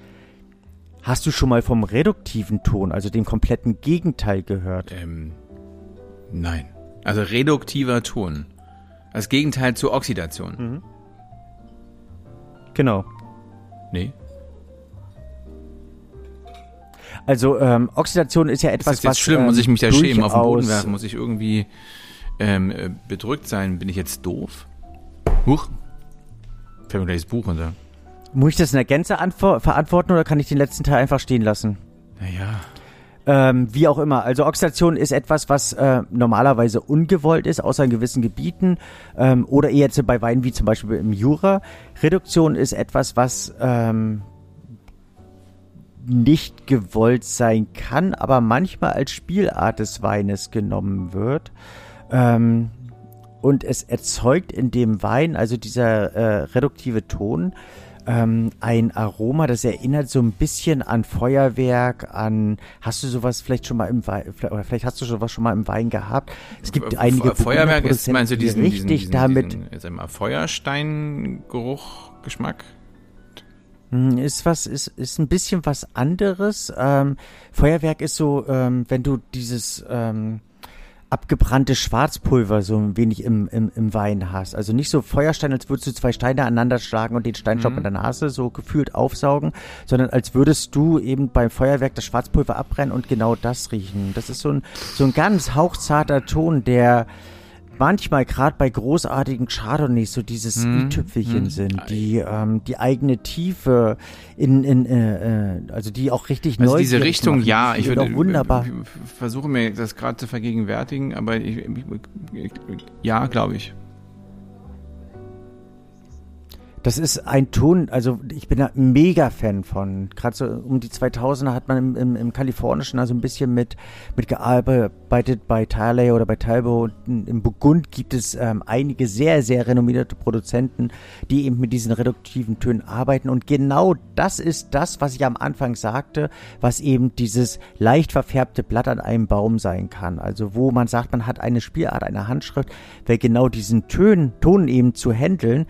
Hast du schon mal vom reduktiven Ton, also dem kompletten Gegenteil gehört? Ähm, nein. Also reduktiver Ton. Das Gegenteil zur Oxidation. Mhm. Genau. Nee. Also ähm, Oxidation ist ja etwas, ist das jetzt was schlimm. Ähm, muss ich mich da schämen, auf den Boden werfen? Muss ich irgendwie ähm, äh, bedrückt sein? Bin ich jetzt doof? Huch. Fällt mir gleich das Buch runter. Muss ich das in der Gänze verantworten oder kann ich den letzten Teil einfach stehen lassen? Naja. Ähm, wie auch immer. Also Oxidation ist etwas, was äh, normalerweise ungewollt ist, außer in gewissen Gebieten ähm, oder eher bei Weinen wie zum Beispiel im Jura. Reduktion ist etwas, was ähm, nicht gewollt sein kann, aber manchmal als Spielart des Weines genommen wird. Ähm, und es erzeugt in dem Wein, also dieser äh, reduktive Ton, ähm, ein Aroma, das erinnert so ein bisschen an Feuerwerk, an, hast du sowas vielleicht schon mal im Wein, oder vielleicht hast du sowas schon mal im Wein gehabt? Es gibt F einige Feuerwerk ist, meinst du diesen, richtig diesen, diesen, damit, diesen, mal, Feuersteingeruch, Geschmack? Hm, ist was, ist, ist ein bisschen was anderes. Ähm, Feuerwerk ist so, ähm, wenn du dieses, ähm, abgebranntes Schwarzpulver so ein wenig im, im, im Wein hast. Also nicht so Feuerstein, als würdest du zwei Steine aneinander schlagen und den Steinstaub mhm. in der Nase so gefühlt aufsaugen, sondern als würdest du eben beim Feuerwerk das Schwarzpulver abbrennen und genau das riechen. Das ist so ein, so ein ganz hauchzarter Ton, der manchmal gerade bei großartigen Chardonnays so dieses hm, i-Tüpfelchen hm. sind, die ähm, die eigene Tiefe in, in äh, äh also die auch richtig also diese Richtung, machen. ja, ich würde wunderbar. versuche mir das gerade zu vergegenwärtigen, aber ich, ja, glaube ich. Das ist ein Ton, also ich bin da mega Fan von. Gerade so um die 2000er hat man im, im, im Kalifornischen also ein bisschen mit, mit gearbeitet bei Tyrley oder bei Talbot. Im Burgund gibt es ähm, einige sehr, sehr renommierte Produzenten, die eben mit diesen reduktiven Tönen arbeiten. Und genau das ist das, was ich am Anfang sagte, was eben dieses leicht verfärbte Blatt an einem Baum sein kann. Also wo man sagt, man hat eine Spielart, eine Handschrift, weil genau diesen Tönen, Ton eben zu handeln,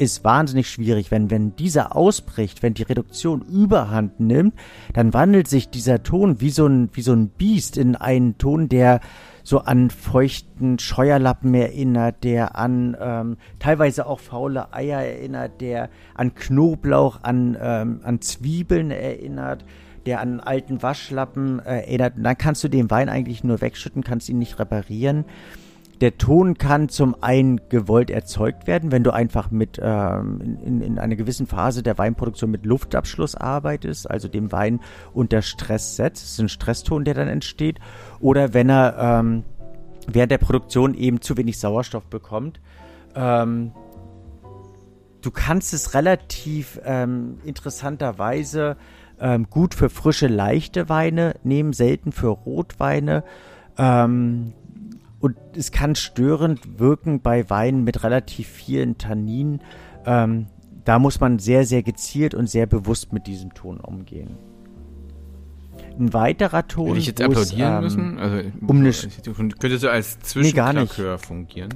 ist wahnsinnig schwierig. Wenn, wenn dieser ausbricht, wenn die Reduktion überhand nimmt, dann wandelt sich dieser Ton wie so ein, wie so ein Biest in einen Ton, der so an feuchten Scheuerlappen erinnert, der an ähm, teilweise auch faule Eier erinnert, der an Knoblauch, an, ähm, an Zwiebeln erinnert, der an alten Waschlappen äh, erinnert. Und dann kannst du den Wein eigentlich nur wegschütten, kannst ihn nicht reparieren. Der Ton kann zum einen gewollt erzeugt werden, wenn du einfach mit ähm, in, in einer gewissen Phase der Weinproduktion mit Luftabschluss arbeitest, also dem Wein unter Stress setzt. Das ist ein Stresston, der dann entsteht. Oder wenn er ähm, während der Produktion eben zu wenig Sauerstoff bekommt. Ähm, du kannst es relativ ähm, interessanterweise ähm, gut für frische, leichte Weine nehmen, selten für Rotweine. Ähm, und es kann störend wirken bei Weinen mit relativ vielen Tanninen. Ähm, da muss man sehr, sehr gezielt und sehr bewusst mit diesem Ton umgehen. Ein weiterer Ton. Würde ich jetzt applaudieren ähm, müssen? Also, um eine, könnte so als Zwischenklakör nee, fungieren.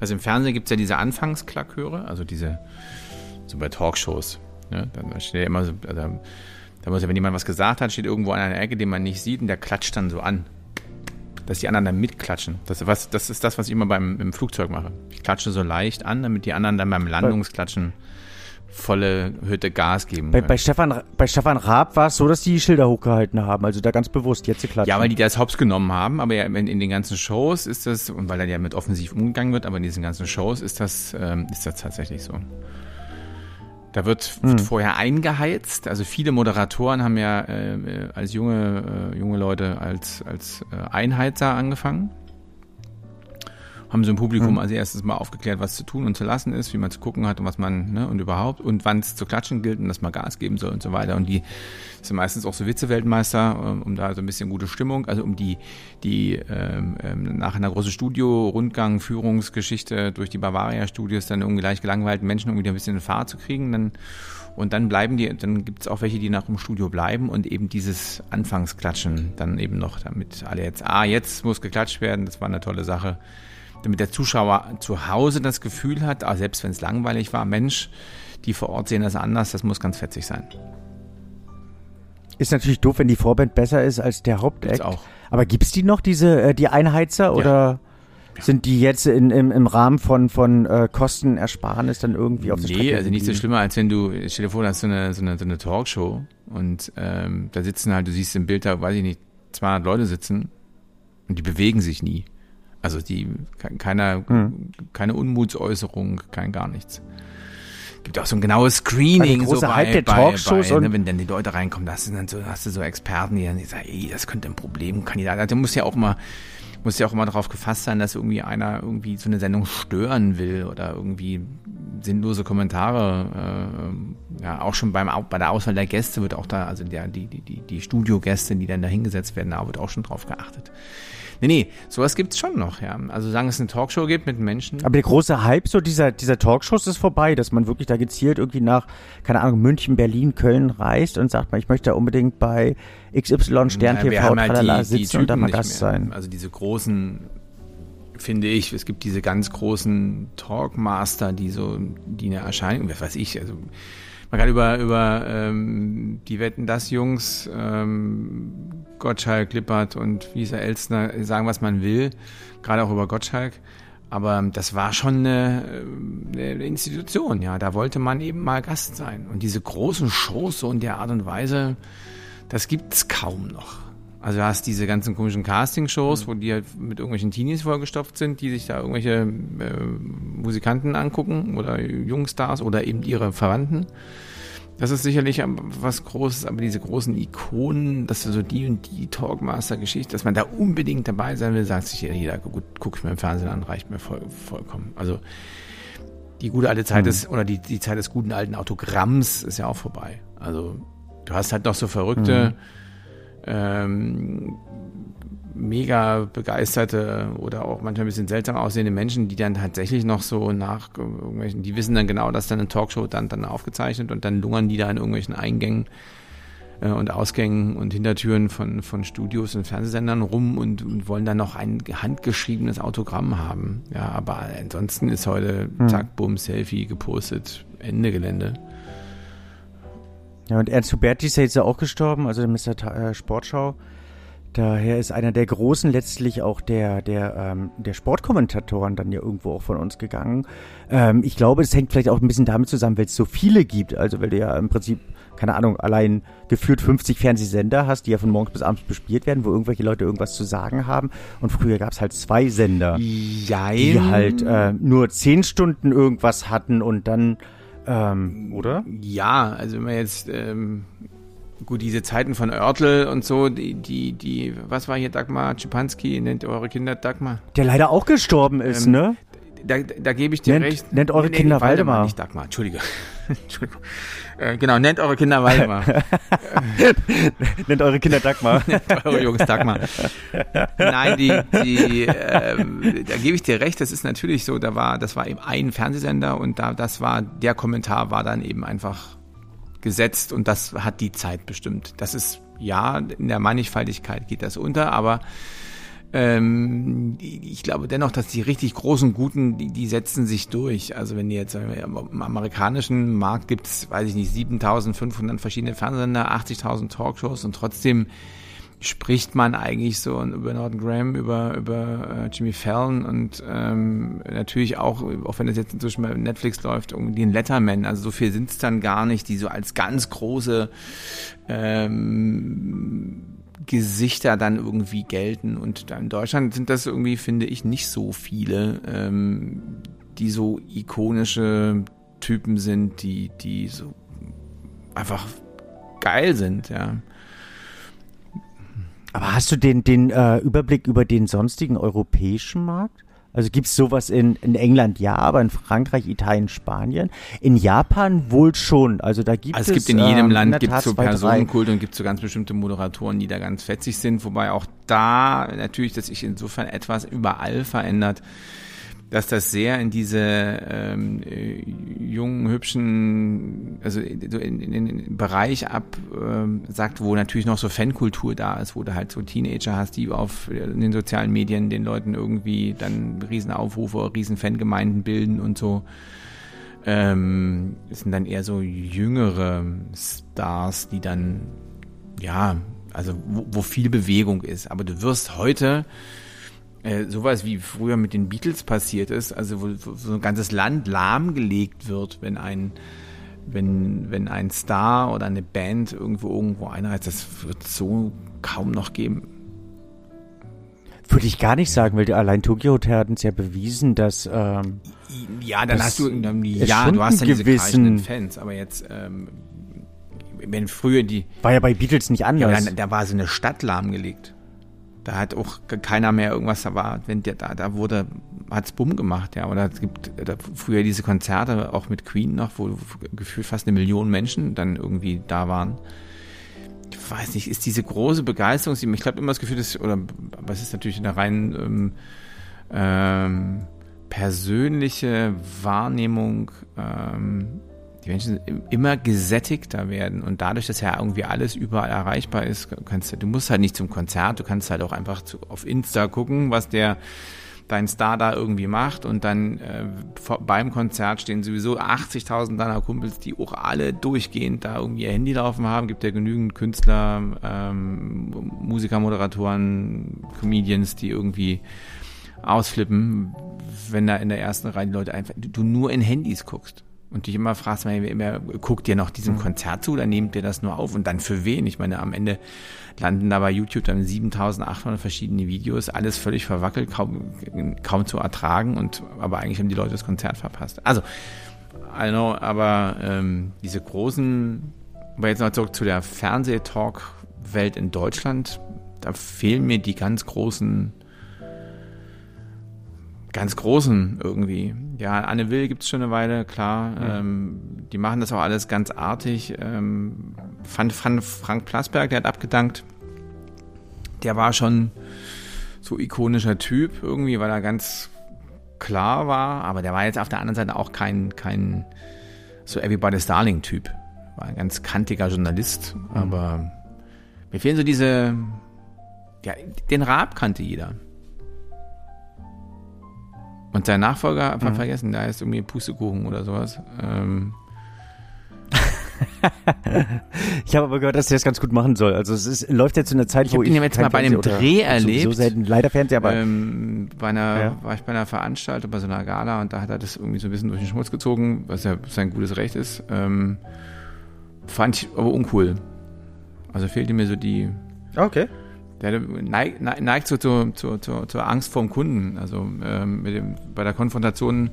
Also im Fernsehen gibt es ja diese Anfangsklaköre, also diese, so bei Talkshows. Ne? Da steht ja immer so, also, da muss ja, wenn jemand was gesagt hat, steht irgendwo an einer Ecke, den man nicht sieht, und der klatscht dann so an dass die anderen dann mitklatschen. Das, was, das ist das, was ich immer beim im Flugzeug mache. Ich klatsche so leicht an, damit die anderen dann beim Landungsklatschen volle Hütte Gas geben. Bei, bei, Stefan, bei Stefan Raab war es so, dass die Schilder hochgehalten haben, also da ganz bewusst jetzt klatschen. Ja, weil die das hops genommen haben, aber ja, in, in, den ganzen Shows ist das, und weil da ja mit offensiv umgegangen wird, aber in diesen ganzen Shows ist das, ähm, ist das tatsächlich so. Da wird, hm. wird vorher eingeheizt. Also viele Moderatoren haben ja äh, als junge, äh, junge Leute als, als äh, Einheizer angefangen haben so ein Publikum mhm. als erstes mal aufgeklärt, was zu tun und zu lassen ist, wie man zu gucken hat und was man, ne, und überhaupt, und wann es zu klatschen gilt und dass man Gas geben soll und so weiter. Und die sind meistens auch so Witze-Weltmeister, ähm, um da so ein bisschen gute Stimmung, also um die, die ähm, ähm, nach einer großen Studio-Rundgang, Führungsgeschichte durch die Bavaria-Studios dann irgendwie leicht gelangweilten Menschen irgendwie ein bisschen in Fahrt zu kriegen, dann und dann bleiben die, dann gibt es auch welche, die nach dem Studio bleiben und eben dieses Anfangsklatschen dann eben noch, damit alle jetzt, ah, jetzt muss geklatscht werden, das war eine tolle Sache damit der Zuschauer zu Hause das Gefühl hat, ah, selbst wenn es langweilig war, Mensch, die vor Ort sehen das anders, das muss ganz fetzig sein. Ist natürlich doof, wenn die Vorband besser ist als der Hauptact. auch. Aber gibt es die noch, diese, äh, die Einheizer, oder ja. sind die jetzt in, im, im Rahmen von, von äh, Kostenersparnis dann irgendwie auf der Nee, also nicht so schlimmer, als wenn du, stell dir vor, du hast so eine, so eine, so eine Talkshow und ähm, da sitzen halt, du siehst im Bild da, weiß ich nicht, 200 Leute sitzen und die bewegen sich nie. Also die keine, hm. keine Unmutsäußerung, kein gar nichts. Gibt auch so ein genaues Screening so bei, der bei, bei ne, wenn dann die Leute reinkommen, sind dann so, hast du so Experten, die dann sagen, ey, das könnte ein Problem, Kandidat. Also, muss ja auch mal muss ja auch immer darauf gefasst sein, dass irgendwie einer irgendwie so eine Sendung stören will oder irgendwie sinnlose Kommentare. Äh, ja, auch schon beim bei der Auswahl der Gäste wird auch da, also der die die die, die Studiogäste, die dann da hingesetzt werden, da wird auch schon drauf geachtet. Nee, nee, sowas gibt's schon noch, ja. Also sagen es eine Talkshow gibt mit Menschen. Aber der große Hype so dieser, dieser Talkshows ist vorbei, dass man wirklich da gezielt irgendwie nach, keine Ahnung, München, Berlin, Köln reist und sagt, man, ich möchte da unbedingt bei XY Stern TV ja, halt sitzen und da mal Gast sein. Also diese großen finde ich, es gibt diese ganz großen Talkmaster, die so, die eine Erscheinung, was weiß ich, also man kann über, über ähm, die Wetten das Jungs, ähm, Gottschalk, Lippert und Wiesa Elstner sagen, was man will, gerade auch über Gottschalk. Aber das war schon eine, eine Institution, ja. Da wollte man eben mal Gast sein. Und diese großen Shows so in der Art und Weise, das gibt's kaum noch. Also du hast diese ganzen komischen Casting-Shows, wo die halt mit irgendwelchen Teenies vollgestopft sind, die sich da irgendwelche äh, Musikanten angucken oder Jungstars oder eben ihre Verwandten. Das ist sicherlich was Großes, aber diese großen Ikonen, dass du so die und die Talkmaster-Geschichte, dass man da unbedingt dabei sein will, sagt sich jeder, gut, guck ich mir im Fernsehen an, reicht mir voll, vollkommen. Also die gute alte Zeit mhm. ist, oder die, die Zeit des guten alten Autogramms ist ja auch vorbei. Also du hast halt noch so verrückte mhm. Ähm, mega begeisterte oder auch manchmal ein bisschen seltsam aussehende Menschen, die dann tatsächlich noch so nach irgendwelchen, die wissen dann genau, dass dann eine Talkshow dann, dann aufgezeichnet und dann lungern die da in irgendwelchen Eingängen äh, und Ausgängen und Hintertüren von, von Studios und Fernsehsendern rum und, und, wollen dann noch ein handgeschriebenes Autogramm haben. Ja, aber ansonsten ist heute hm. zack, bumm, Selfie gepostet, Ende Gelände. Ja, und Ernst Huberti ist ja jetzt auch gestorben, also der Mr. Äh, Sportschau. Daher ist einer der großen letztlich auch der, der, ähm, der Sportkommentatoren dann ja irgendwo auch von uns gegangen. Ähm, ich glaube, es hängt vielleicht auch ein bisschen damit zusammen, weil es so viele gibt. Also weil du ja im Prinzip, keine Ahnung, allein geführt 50 Fernsehsender hast, die ja von morgens bis abends bespielt werden, wo irgendwelche Leute irgendwas zu sagen haben. Und früher gab es halt zwei Sender, Jein. die halt äh, nur zehn Stunden irgendwas hatten und dann, ähm, oder? Ja, also wenn man jetzt ähm, gut, diese Zeiten von Oertel und so, die, die, die, was war hier Dagmar Schipanski, nennt eure Kinder Dagmar? Der leider auch gestorben ist, ähm, ne? Da, da gebe ich dir nennt, recht. Nennt eure nee, Kinder nee, Waldemar. Waldemar. Nicht Dagmar, Entschuldige. (laughs) Entschuldigung. Äh, genau, nennt eure Kinder Waldemar. (laughs) nennt eure Kinder Dagmar. (laughs) nennt eure Jungs Dagmar. Nein, die, die ähm, da gebe ich dir recht, das ist natürlich so, da war, das war eben ein Fernsehsender und da, das war, der Kommentar war dann eben einfach gesetzt und das hat die Zeit bestimmt. Das ist, ja, in der Mannigfaltigkeit geht das unter, aber ähm, ich glaube dennoch, dass die richtig großen Guten, die, die setzen sich durch. Also wenn die jetzt im amerikanischen Markt gibt es, weiß ich nicht, 7500 verschiedene Fernsehsender, 80.000 Talkshows und trotzdem spricht man eigentlich so über Norton Graham, über, über äh, Jimmy Fallon und ähm, natürlich auch, auch wenn das jetzt inzwischen bei Netflix läuft, irgendwie den Letterman, also so viel sind es dann gar nicht, die so als ganz große ähm, Gesichter dann irgendwie gelten. Und in Deutschland sind das irgendwie, finde ich, nicht so viele, ähm, die so ikonische Typen sind, die, die so einfach geil sind, ja. Aber hast du den, den äh, Überblick über den sonstigen europäischen Markt? Also gibt es sowas in, in England ja, aber in Frankreich, Italien, Spanien. In Japan wohl schon. Also da gibt also es. Es gibt in jedem ähm, Land in gibt Tat so. Personenkult und gibt so ganz bestimmte Moderatoren, die da ganz fetzig sind, wobei auch da natürlich, dass sich insofern etwas überall verändert, dass das sehr in diese ähm, äh, jungen, hübschen, also so in, den Bereich ab ähm, sagt, wo natürlich noch so Fankultur da ist, wo du halt so Teenager hast, die auf in den sozialen Medien den Leuten irgendwie dann Riesenaufrufe, riesen Fangemeinden bilden und so. Ähm, es sind dann eher so jüngere Stars, die dann, ja, also wo, wo viel Bewegung ist. Aber du wirst heute äh, sowas wie früher mit den Beatles passiert ist, also wo, wo so ein ganzes Land lahmgelegt wird, wenn ein wenn, wenn ein Star oder eine Band irgendwo irgendwo einreißt, das wird so kaum noch geben. Würde ich gar nicht sagen, weil allein Tokyo Hotel hat uns ja bewiesen, dass ähm, Ja, dann Das hast du dann, ja, du hast dann diese gewissen- Fans, aber jetzt ähm, wenn früher die war ja bei Beatles nicht ja, anders. dann, da war so eine Stadt lahmgelegt. Da hat auch keiner mehr irgendwas war, wenn der da da wurde hat's bumm gemacht, ja, oder es gibt da, früher diese Konzerte auch mit Queen noch, wo gefühlt fast eine Million Menschen dann irgendwie da waren. Ich weiß nicht, ist diese große Begeisterung, ich habe immer das Gefühl, dass, oder was ist natürlich eine rein ähm, ähm, persönliche Wahrnehmung, ähm, die Menschen immer gesättigter werden und dadurch, dass ja irgendwie alles überall erreichbar ist, kannst du, du musst halt nicht zum Konzert, du kannst halt auch einfach zu, auf Insta gucken, was der dein Star da irgendwie macht und dann äh, vor, beim Konzert stehen sowieso 80.000 deiner Kumpels, die auch alle durchgehend da irgendwie ihr Handy laufen haben. Gibt ja genügend Künstler, ähm, Musiker, Moderatoren, Comedians, die irgendwie ausflippen, wenn da in der ersten Reihe die Leute einfach, du nur in Handys guckst und dich immer fragst, immer, guckt ihr noch diesem Konzert zu oder nehmt ihr das nur auf und dann für wen? Ich meine, am Ende landen da bei YouTube dann 7800 verschiedene Videos, alles völlig verwackelt, kaum, kaum zu ertragen und aber eigentlich haben die Leute das Konzert verpasst. Also, I know, aber ähm, diese großen, aber jetzt noch zurück zu der Fernsehtalk-Welt in Deutschland, da fehlen mir die ganz großen ganz großen irgendwie. Ja, Anne Will gibt's schon eine Weile, klar. Ähm, die machen das auch alles ganz artig. Ähm, fand, fand Frank Plasberg, der hat abgedankt. Der war schon so ikonischer Typ irgendwie, weil er ganz klar war, aber der war jetzt auf der anderen Seite auch kein, kein so Everybody's Darling Typ. War ein ganz kantiger Journalist, aber mir fehlen so diese, ja, den Raab kannte jeder. Und sein Nachfolger einfach vergessen, der heißt irgendwie Pustekuchen oder sowas. Ähm, (laughs) Ich habe aber gehört, dass der das ganz gut machen soll. Also es ist, läuft jetzt in der Zeit, Ich wo hab ich ihn jetzt mal bei einem Fernsehen Dreh erlebt. selten leider Fernseher, aber ähm, bei einer, Ja. war ich bei einer Veranstaltung, bei so einer Gala und da hat er das irgendwie so ein bisschen durch den Schmutz gezogen, was ja sein gutes Recht ist. Ähm, fand ich aber uncool. Also fehlte mir so die, okay. Der neigt, neigt so zur, zur, zur, zur Angst vorm Kunden. Also ähm, mit dem, bei der Konfrontation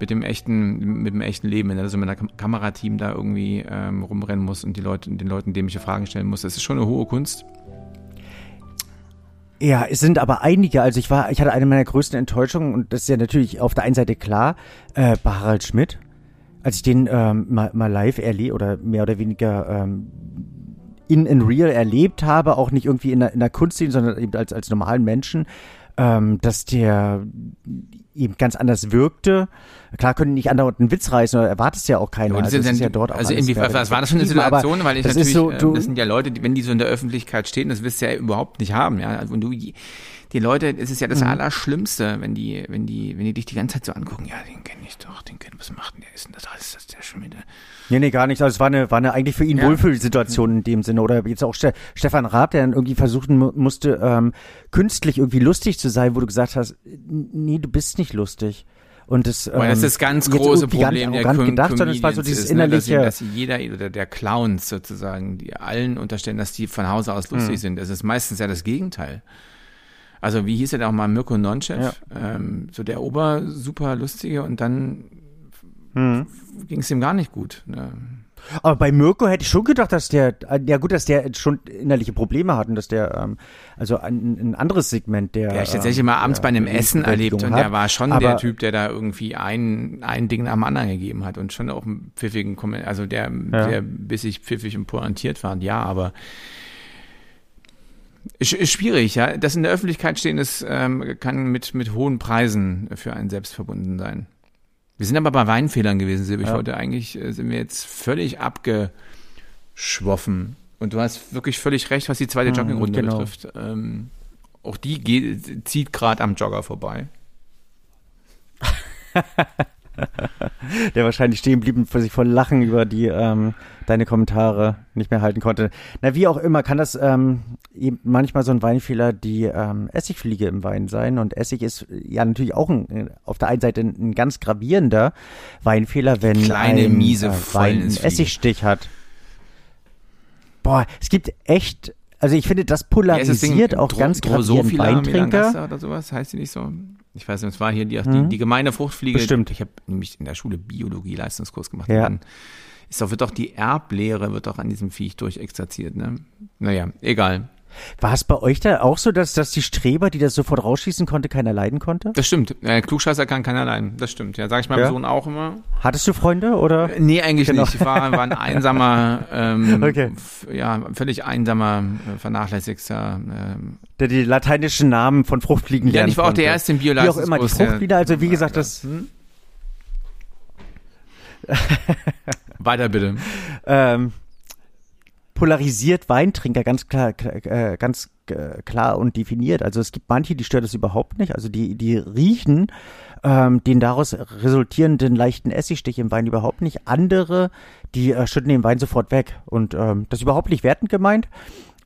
mit dem echten, mit dem echten Leben, wenn er so mit einem Kam Kamerateam da irgendwie ähm, rumrennen muss und die Leute, den Leuten dämliche Fragen stellen muss. Das ist schon eine hohe Kunst. Ja, es sind aber einige. Also ich war, ich hatte eine meiner größten Enttäuschungen und das ist ja natürlich auf der einen Seite klar, äh, bei Harald Schmidt, als ich den ähm, mal, mal live erlebt oder mehr oder weniger ähm, in, in real erlebt habe, auch nicht irgendwie in der, in der Kunstszene, sondern eben als, als normalen Menschen, ähm, dass der eben ganz anders wirkte. Klar können die nicht andauernd einen Witz reißen, oder erwartest ja auch keiner. Ja, also, das ist ja dort also irgendwie, was war das für eine Situation? Weil ich natürlich, so, du, das sind ja Leute, die, wenn die so in der Öffentlichkeit stehen, das wirst du ja überhaupt nicht haben, ja. Und du, die Leute, es ist ja das mhm. Allerschlimmste, wenn die, wenn die, wenn die dich die ganze Zeit so angucken, ja, den kenne ich doch, den kennt, was macht denn der, ist denn das alles, das der schon wieder? Nee, nee, gar nicht. Also es war eine, war eine eigentlich für ihn ja. Wohlfühlsituation in dem Sinne. Oder jetzt auch Ste Stefan Raab, der dann irgendwie versuchen mu musste, ähm, künstlich irgendwie lustig zu sein, wo du gesagt hast, nee, du bist nicht lustig. Und das, ähm, das ist das ganz große Problem der Com gedacht, sondern es war so dieses ist, innerliche, ne, dass, dass, jeder oder der Clowns sozusagen, die allen unterstellen, dass die von Hause aus lustig mhm. sind. Das ist meistens ja das Gegenteil. Also wie hieß er da auch mal Mirko Nonchev? Ja. Ähm, so der Ober super lustige und dann mhm. ging es ihm gar nicht gut. Ne? Aber bei Mirko hätte ich schon gedacht, dass der, ja gut, dass der schon innerliche Probleme hat und dass der, ähm, also ein, ein anderes Segment der. Ja, ich tatsächlich mal abends bei einem Essen erlebt und der war schon der Typ, der da irgendwie ein, ein Ding am anderen gegeben hat und schon auch einen pfiffigen Kommentar, also der, ja. der bissig pfiffig und pointiert war, ja, aber ist schwierig, ja. Das in der Öffentlichkeit stehen ist, ähm, kann mit, mit hohen Preisen für einen selbst verbunden sein. Wir sind aber bei Weinfehlern gewesen, Silvia. Ich ja. wollte eigentlich, äh, sind wir jetzt völlig abgeschwoffen. Und du hast wirklich völlig recht, was die zweite mhm, Joggingrunde genau. betrifft. Ähm, auch die geht, zieht gerade am Jogger vorbei. (laughs) (laughs) der wahrscheinlich stehen blieb und sich voll Lachen über die ähm, deine Kommentare nicht mehr halten konnte. Na, wie auch immer, kann das ähm, eben manchmal so ein Weinfehler die ähm, Essigfliege im Wein sein. Und Essig ist ja natürlich auch ein, auf der einen Seite ein, ein ganz gravierender Weinfehler, wenn Kleine, ein miese äh, Wein einen Essigstich hat. Boah, es gibt echt also ich finde, das polarisiert ja, auch Dro ganz gravierend Weintrinker. oder sowas, heißt die nicht so? Ich weiß nicht, es war hier die, die, die gemeine Fruchtfliege. Bestimmt. Ich habe nämlich in der Schule Biologie Leistungskurs gemacht. Ja. dann ist doch, wird doch die Erblehre wird doch an diesem Viech durchexerziert, ne? Naja, egal. War es bei euch da auch so, dass, dass die Streber, die das sofort rausschießen konnte, keiner leiden konnte? Das stimmt. Äh, Klugscheißer kann keiner leiden. Das stimmt. Ja, sag ich meinem ja. Sohn auch immer. Hattest du Freunde oder? Äh, nee, eigentlich genau. nicht. Ich war, war ein (laughs) einsamer, ähm, okay. ja, völlig einsamer, äh, vernachlässigter. Ähm, der die lateinischen Namen von Fruchtfliegen Ja, ich war auch der erste im Biologischen. Wie auch immer, die Fruchtfliege, also wie gesagt, das... Hm? (laughs) Weiter bitte. ähm, polarisiert Weintrinker ganz klar, äh, ganz äh, klar und definiert. Also es gibt manche, die stört das überhaupt nicht. Also die, die riechen ähm, den daraus resultierenden leichten Essigstich im Wein überhaupt nicht. Andere, die äh, schütten den Wein sofort weg. Und ähm, das ist überhaupt nicht wertend gemeint.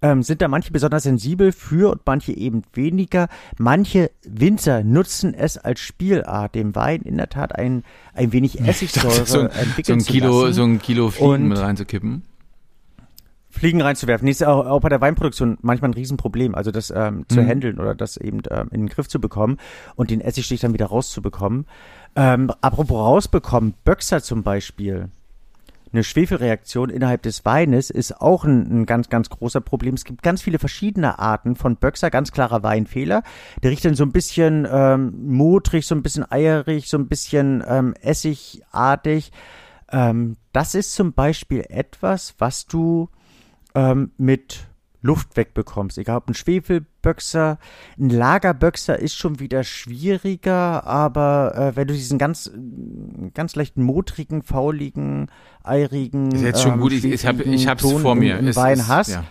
Ähm, sind da manche besonders sensibel für und manche eben weniger. Manche Winzer nutzen es als Spielart, dem Wein in der Tat ein, ein wenig (laughs) Essigsäure so ein, entwickeln so ein Kilo, zu lassen. So ein Kilo Fliegen mit reinzukippen. Fliegen reinzuwerfen. Nee, ist auch, auch bei der Weinproduktion manchmal ein Riesenproblem, also das ähm, zu mhm. handeln oder das eben ähm, in den Griff zu bekommen und den Essigstich dann wieder rauszubekommen. Ähm, apropos rausbekommen, Böxer zum Beispiel, eine Schwefelreaktion innerhalb des Weines ist auch ein, ein, ganz, ganz großer Problem. Es gibt ganz viele verschiedene Arten von Böxer, ganz klarer Weinfehler. Der riecht dann so ein bisschen ähm, modrig, so ein bisschen eierig, so ein bisschen ähm, essigartig. Ähm, das ist zum Beispiel etwas, was du ähm, mit Luft wegbekommst. Egal ob ein Schwefelböxer, ein Lagerböxer ist schon wieder schwieriger, aber äh, wenn du diesen ganz, ganz leichten motrigen, fauligen, eirigen, ist jetzt schon ähm, gut. Ich, ich, hab, ich hab's Ton vor mir. Im, im Wein hast, ja.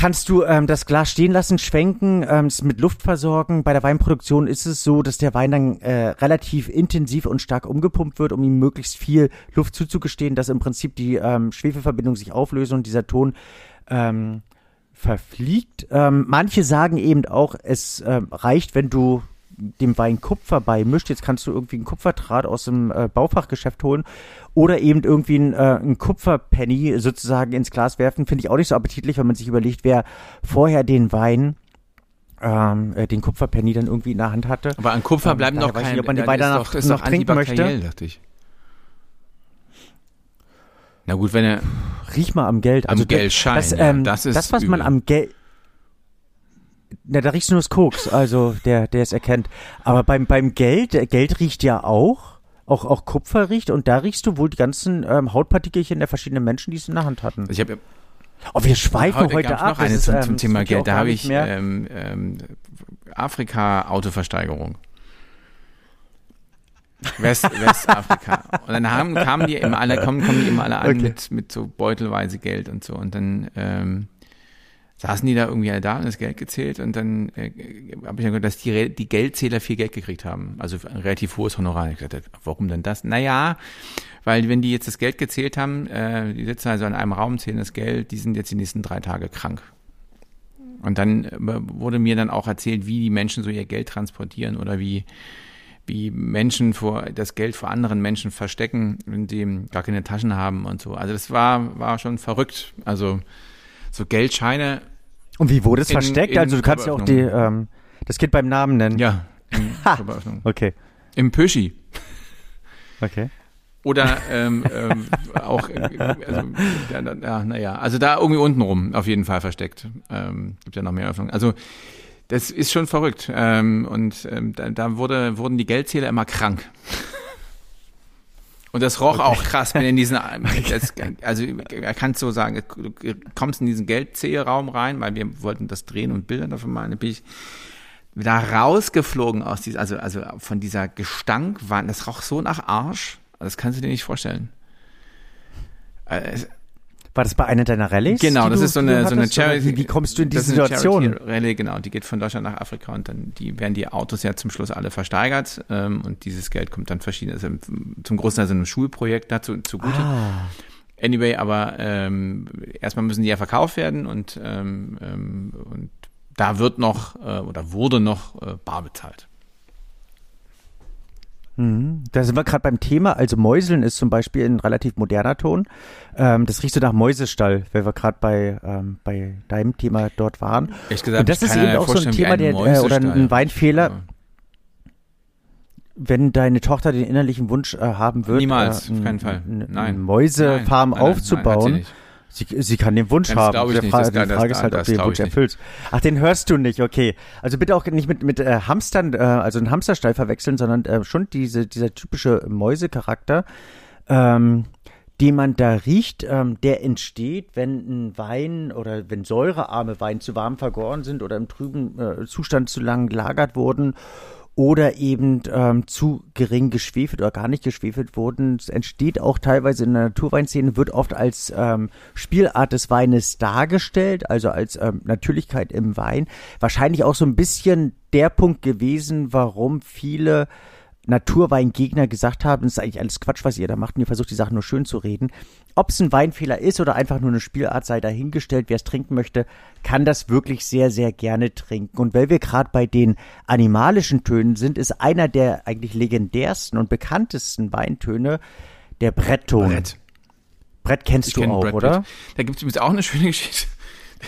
Kannst du ähm, das Glas stehen lassen, schwenken, ähm, es mit Luft versorgen. Bei der Weinproduktion ist es so, dass der Wein dann äh, relativ intensiv und stark umgepumpt wird, um ihm möglichst viel Luft zuzugestehen, dass im Prinzip die ähm, Schwefelverbindung sich auflöst und dieser Ton ähm, verfliegt. Ähm, manche sagen eben auch, es äh, reicht, wenn du dem Wein Kupfer beimischt. Jetzt kannst du irgendwie einen Kupferdraht aus dem äh, Baufachgeschäft holen oder eben irgendwie ein, äh, ein Kupferpenny sozusagen ins Glas werfen. Finde ich auch nicht so appetitlich, wenn man sich überlegt, wer vorher den Wein ähm, äh, den Kupferpenny dann irgendwie in der Hand hatte. Aber an Kupfer ähm, bleiben noch keine, nicht, ob man die weiter noch, noch, noch trinken möchte. dachte ich. Na gut, wenn er. Riech mal am Geld. Also am Geldschein. Das, ähm, ja, das ist. Das, was übel. man am Geld. Na, da riechst du nur das Koks, also der, der es erkennt. Aber beim, beim Geld, Geld riecht ja auch auch, auch Kupfer riecht und da riechst du wohl die ganzen ähm, Hautpartikelchen der verschiedenen Menschen, die es in der Hand hatten. Ich habe Oh, wir schweifen heute, heute ab. noch eine zum, zum ähm, Thema Geld. Da habe ich ähm, ähm, Afrika-Autoversteigerung. West, (laughs) Westafrika. Und dann haben, kamen die immer alle, kommen, kommen die immer alle an Okay. mit, mit so beutelweise Geld und so. Und dann ähm, saßen die da irgendwie alle da und das Geld gezählt und dann äh, habe ich dann gehört, dass die, die Geldzähler viel Geld gekriegt haben. Also ein relativ hohes Honorar. Ich gesagt, warum denn das? Naja, weil wenn die jetzt das Geld gezählt haben, äh, die sitzen also in einem Raum, zählen das Geld, die sind jetzt die nächsten drei Tage krank. Und dann äh, wurde mir dann auch erzählt, wie die Menschen so ihr Geld transportieren oder wie, wie Menschen vor das Geld vor anderen Menschen verstecken, wenn sie gar keine Taschen haben und so. Also das war, war schon verrückt. Also so Geldscheine, Und wie wurde es In- versteckt? in also du kannst ja auch die, ähm, das Kind beim Namen nennen. ja. (laughs) Okay, Im Pöschi. okay. Oder ähm, ähm, auch, äh, also, ja, naja, also da irgendwie unten rum auf jeden Fall versteckt. Ähm, gibt ja noch mehr Öffnungen. Also das ist schon verrückt. Ähm, und ähm, da, da wurde, wurden die Geldzähler immer krank. Und das roch auch krass, wenn in diesen, (laughs) das, also er kann so sagen, du kommst in diesen Geldzählraum rein, weil wir wollten das drehen und Bilder davon malen, dann bin ich da rausgeflogen aus dieser, also, also von dieser Gestankwand, das roch so nach Arsch, das kannst du dir nicht vorstellen. War das bei einer deiner Rallyes? Genau, das ist so eine, so eine Charity. Wie, wie kommst du in diese Situation? Charity-Rallye, genau, die geht von Deutschland nach Afrika und dann die werden die Autos ja zum Schluss alle versteigert ähm, und dieses Geld kommt dann verschiedene, also zum Großteil so einem Schulprojekt dazu zugute. Ah, Anyway, aber ähm, erstmal müssen die ja verkauft werden und, ähm, ähm, und da wird noch äh, oder wurde noch äh, bar bezahlt. Mhm. da sind wir gerade beim Thema. Also Mäuseln ist zum Beispiel ein relativ moderner Ton. Ähm, das riecht so nach Mäusestall, weil wir gerade bei, ähm, bei deinem Thema dort waren. Ehrlich gesagt, Und das ist eben auch so ein Thema, der, äh, oder ein Weinfehler, Aber wenn deine Tochter den innerlichen Wunsch äh, haben wird, Niemals, äh, auf keinen Fall. eine Nein. Mäusefarm Nein, nein, aufzubauen. Nein, sie nicht. Sie, kann den Wunsch Das haben. Die nicht, Frage, das- die Frage ist halt, ob du den Wunsch nicht. erfüllst. Ach, den hörst du nicht, okay. Also bitte auch nicht mit, mit äh, Hamstern, äh, also einen Hamsterstall verwechseln, sondern äh, schon diese, dieser typische Mäusecharakter, ähm, den man da riecht, ähm, der entsteht, wenn ein Wein oder wenn säurearme Wein zu warm vergoren sind oder im trüben äh, Zustand zu lang gelagert wurden oder eben ähm, zu gering geschwefelt oder gar nicht geschwefelt wurden. Es entsteht auch teilweise in der Naturweinszene, wird oft als ähm, Spielart des Weines dargestellt, also als ähm, Natürlichkeit im Wein. Wahrscheinlich auch so ein bisschen der Punkt gewesen, warum viele Naturweingegner gesagt haben, es ist eigentlich alles Quatsch, was ihr da macht und ihr versucht die Sachen nur schön zu reden. Ob es ein Weinfehler ist oder einfach nur eine Spielart, sei dahingestellt. Wer es trinken möchte, kann das wirklich sehr, sehr gerne trinken. Und weil wir gerade bei den animalischen Tönen sind, ist einer der eigentlich legendärsten und bekanntesten Weintöne der Brettton. Brett. Brett kennst Ich du kenn auch, Brad oder? Pitt. Da gibt es übrigens auch eine schöne Geschichte.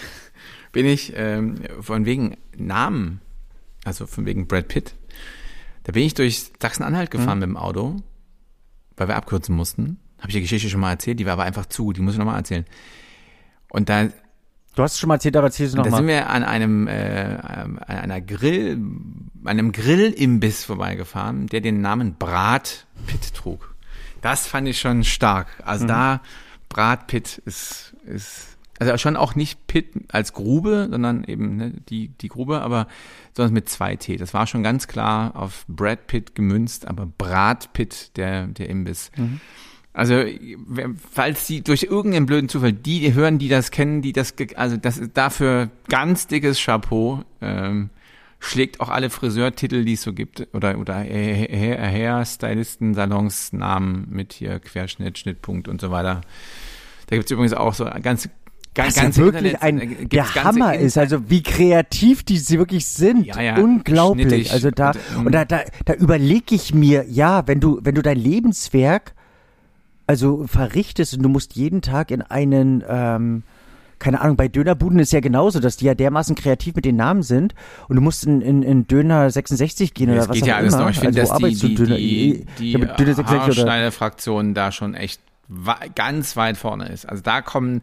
(laughs) Bin ich ähm, von wegen Namen, also von wegen Brad Pitt, da bin ich durch Sachsen-Anhalt gefahren mit dem Auto, weil wir abkürzen mussten. Habe ich die Geschichte schon mal erzählt, die war aber einfach zu, die muss ich nochmal erzählen. Und da Du hast es schon mal erzählt, aber erzähl es da sind nochmal. wir an einem äh, an einer Grill, einem Grillimbiss vorbeigefahren, der den Namen Brat Pitt trug. Das fand ich schon stark. Also da Brat Pitt ist ist also schon auch nicht Pitt als Grube, sondern eben ne, die die Grube, aber sondern mit zwei T. Das war schon ganz klar auf Brad Pitt gemünzt, aber Brat Pitt der der Imbiss. Also, wer- falls die durch irgendeinen blöden Zufall, die hören, die das kennen, die das, also das ist dafür ganz dickes Chapeau, ähm, schlägt auch alle Friseurtitel, die es so gibt, oder, oder Hair- Hairstylisten, Salons, Namen mit hier Querschnitt, Schnittpunkt und so weiter. Da gibt's übrigens auch so ganz, ganz, Was ja ganz wirklich ein, der Hammer ist, also wie kreativ die sie wirklich sind. Ja, ja, Unglaublich. schnittig Also da, und, ähm, und da, da, da überlege ich mir, ja, wenn du, wenn du dein Lebenswerk also verrichtest und du musst jeden Tag in einen, ähm, keine Ahnung, bei Dönerbuden ist ja genauso, dass die ja dermaßen kreativ mit den Namen sind und du musst in, in, in Döner 66 gehen das oder was geht auch ja alles immer. noch. Ich finde, also, dass die, die, Döner? die, die ja, mit Döner 66 oder Haarschneider-Fraktion da schon echt ganz weit vorne ist. Also da kommen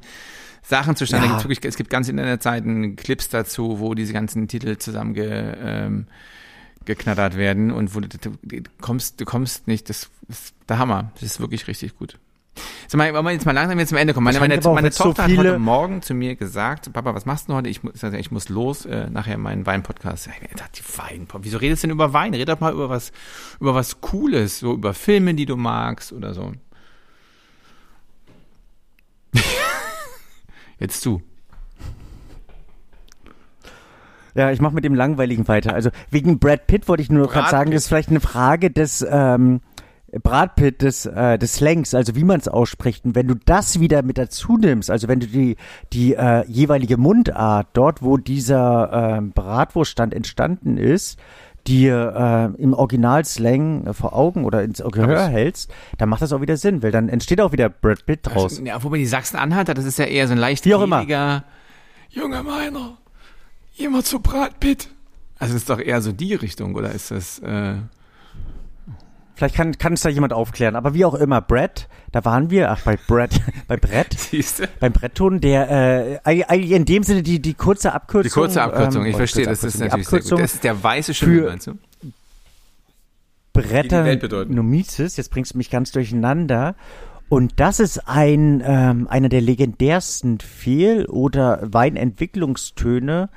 Sachen zustande. Ja. Wirklich, es gibt ganz Internetseiten Clips dazu, wo diese ganzen Titel zusammen ge, ähm, geknattert werden und wo du, du, du kommst, du kommst nicht, das ist der Hammer. Das ist wirklich richtig gut. Sag mal, wollen wir jetzt mal langsam jetzt zum Ende kommen. Meine, meine, meine jetzt so Tochter hat heute Morgen zu mir gesagt, Papa, was machst du heute? Ich, muss- ich muss los, äh, nachher meinen Wein-Podcast. Ich die Wein Wieso redest du denn über Wein? Red doch mal über was, über was Cooles, so über Filme, die du magst oder so. Jetzt du. Ja, ich mache mit dem Langweiligen weiter. Also wegen Brad Pitt wollte ich nur Brad gerade sagen, das ist vielleicht eine Frage des ähm, Brad Pitt, des, äh, des Slangs, also wie man es ausspricht. Und wenn du das wieder mit dazu nimmst, also wenn du die, die äh, jeweilige Mundart, dort wo dieser ähm, Bratwurststand entstanden ist, dir äh, im Originalslang äh, vor Augen oder ins Gehör hältst, dann macht das auch wieder Sinn, weil dann entsteht auch wieder Brad Pitt draus. Also, ja, wobei die Sachsen-Anhalter, das ist ja eher so ein leicht Wie auch immer. gieriger, Junge meiner, immer zu Brad Pitt. Also ist doch eher so die Richtung, oder ist das, äh, Vielleicht kann, kann es da jemand aufklären. Aber wie auch immer, Brad, da waren wir, ach, bei Brad, (laughs) bei Brett, beim Brettton, der äh, eig- eigentlich in dem Sinne die, die kurze Abkürzung. Die kurze Abkürzung, ähm, ich verstehe, das ist Abkürzung, natürlich sehr gut. Abkürzung Das ist der weiße Schimmel, meinst du? Bretter. Nomices, jetzt bringst du mich ganz durcheinander. Und das ist ein ähm, einer der legendärsten Fehl- oder Weinentwicklungstöne,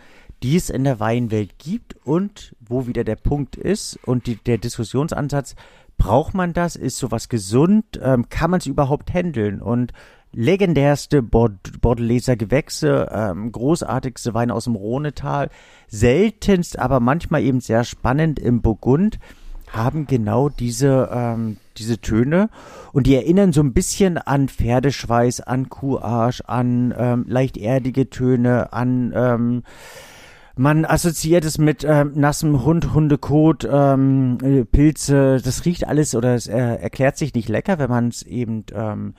die es in der Weinwelt gibt und wo wieder der Punkt ist und die, der Diskussionsansatz, braucht man das, ist sowas gesund, ähm, kann man es überhaupt handeln? Und legendärste Bord Bordeleser Gewächse, ähm, großartigste Weine aus dem Rhonetal, seltenst, aber manchmal eben sehr spannend im Burgund, haben genau diese, ähm, diese Töne. Und die erinnern so ein bisschen an Pferdeschweiß, an Kuharsch, an ähm, leicht erdige Töne, an ähm, man assoziiert es mit ähm, nassem Hund, Hundekot, ähm, äh, Pilze. Das riecht alles oder es äh, erklärt sich nicht lecker, wenn man es eben ähm,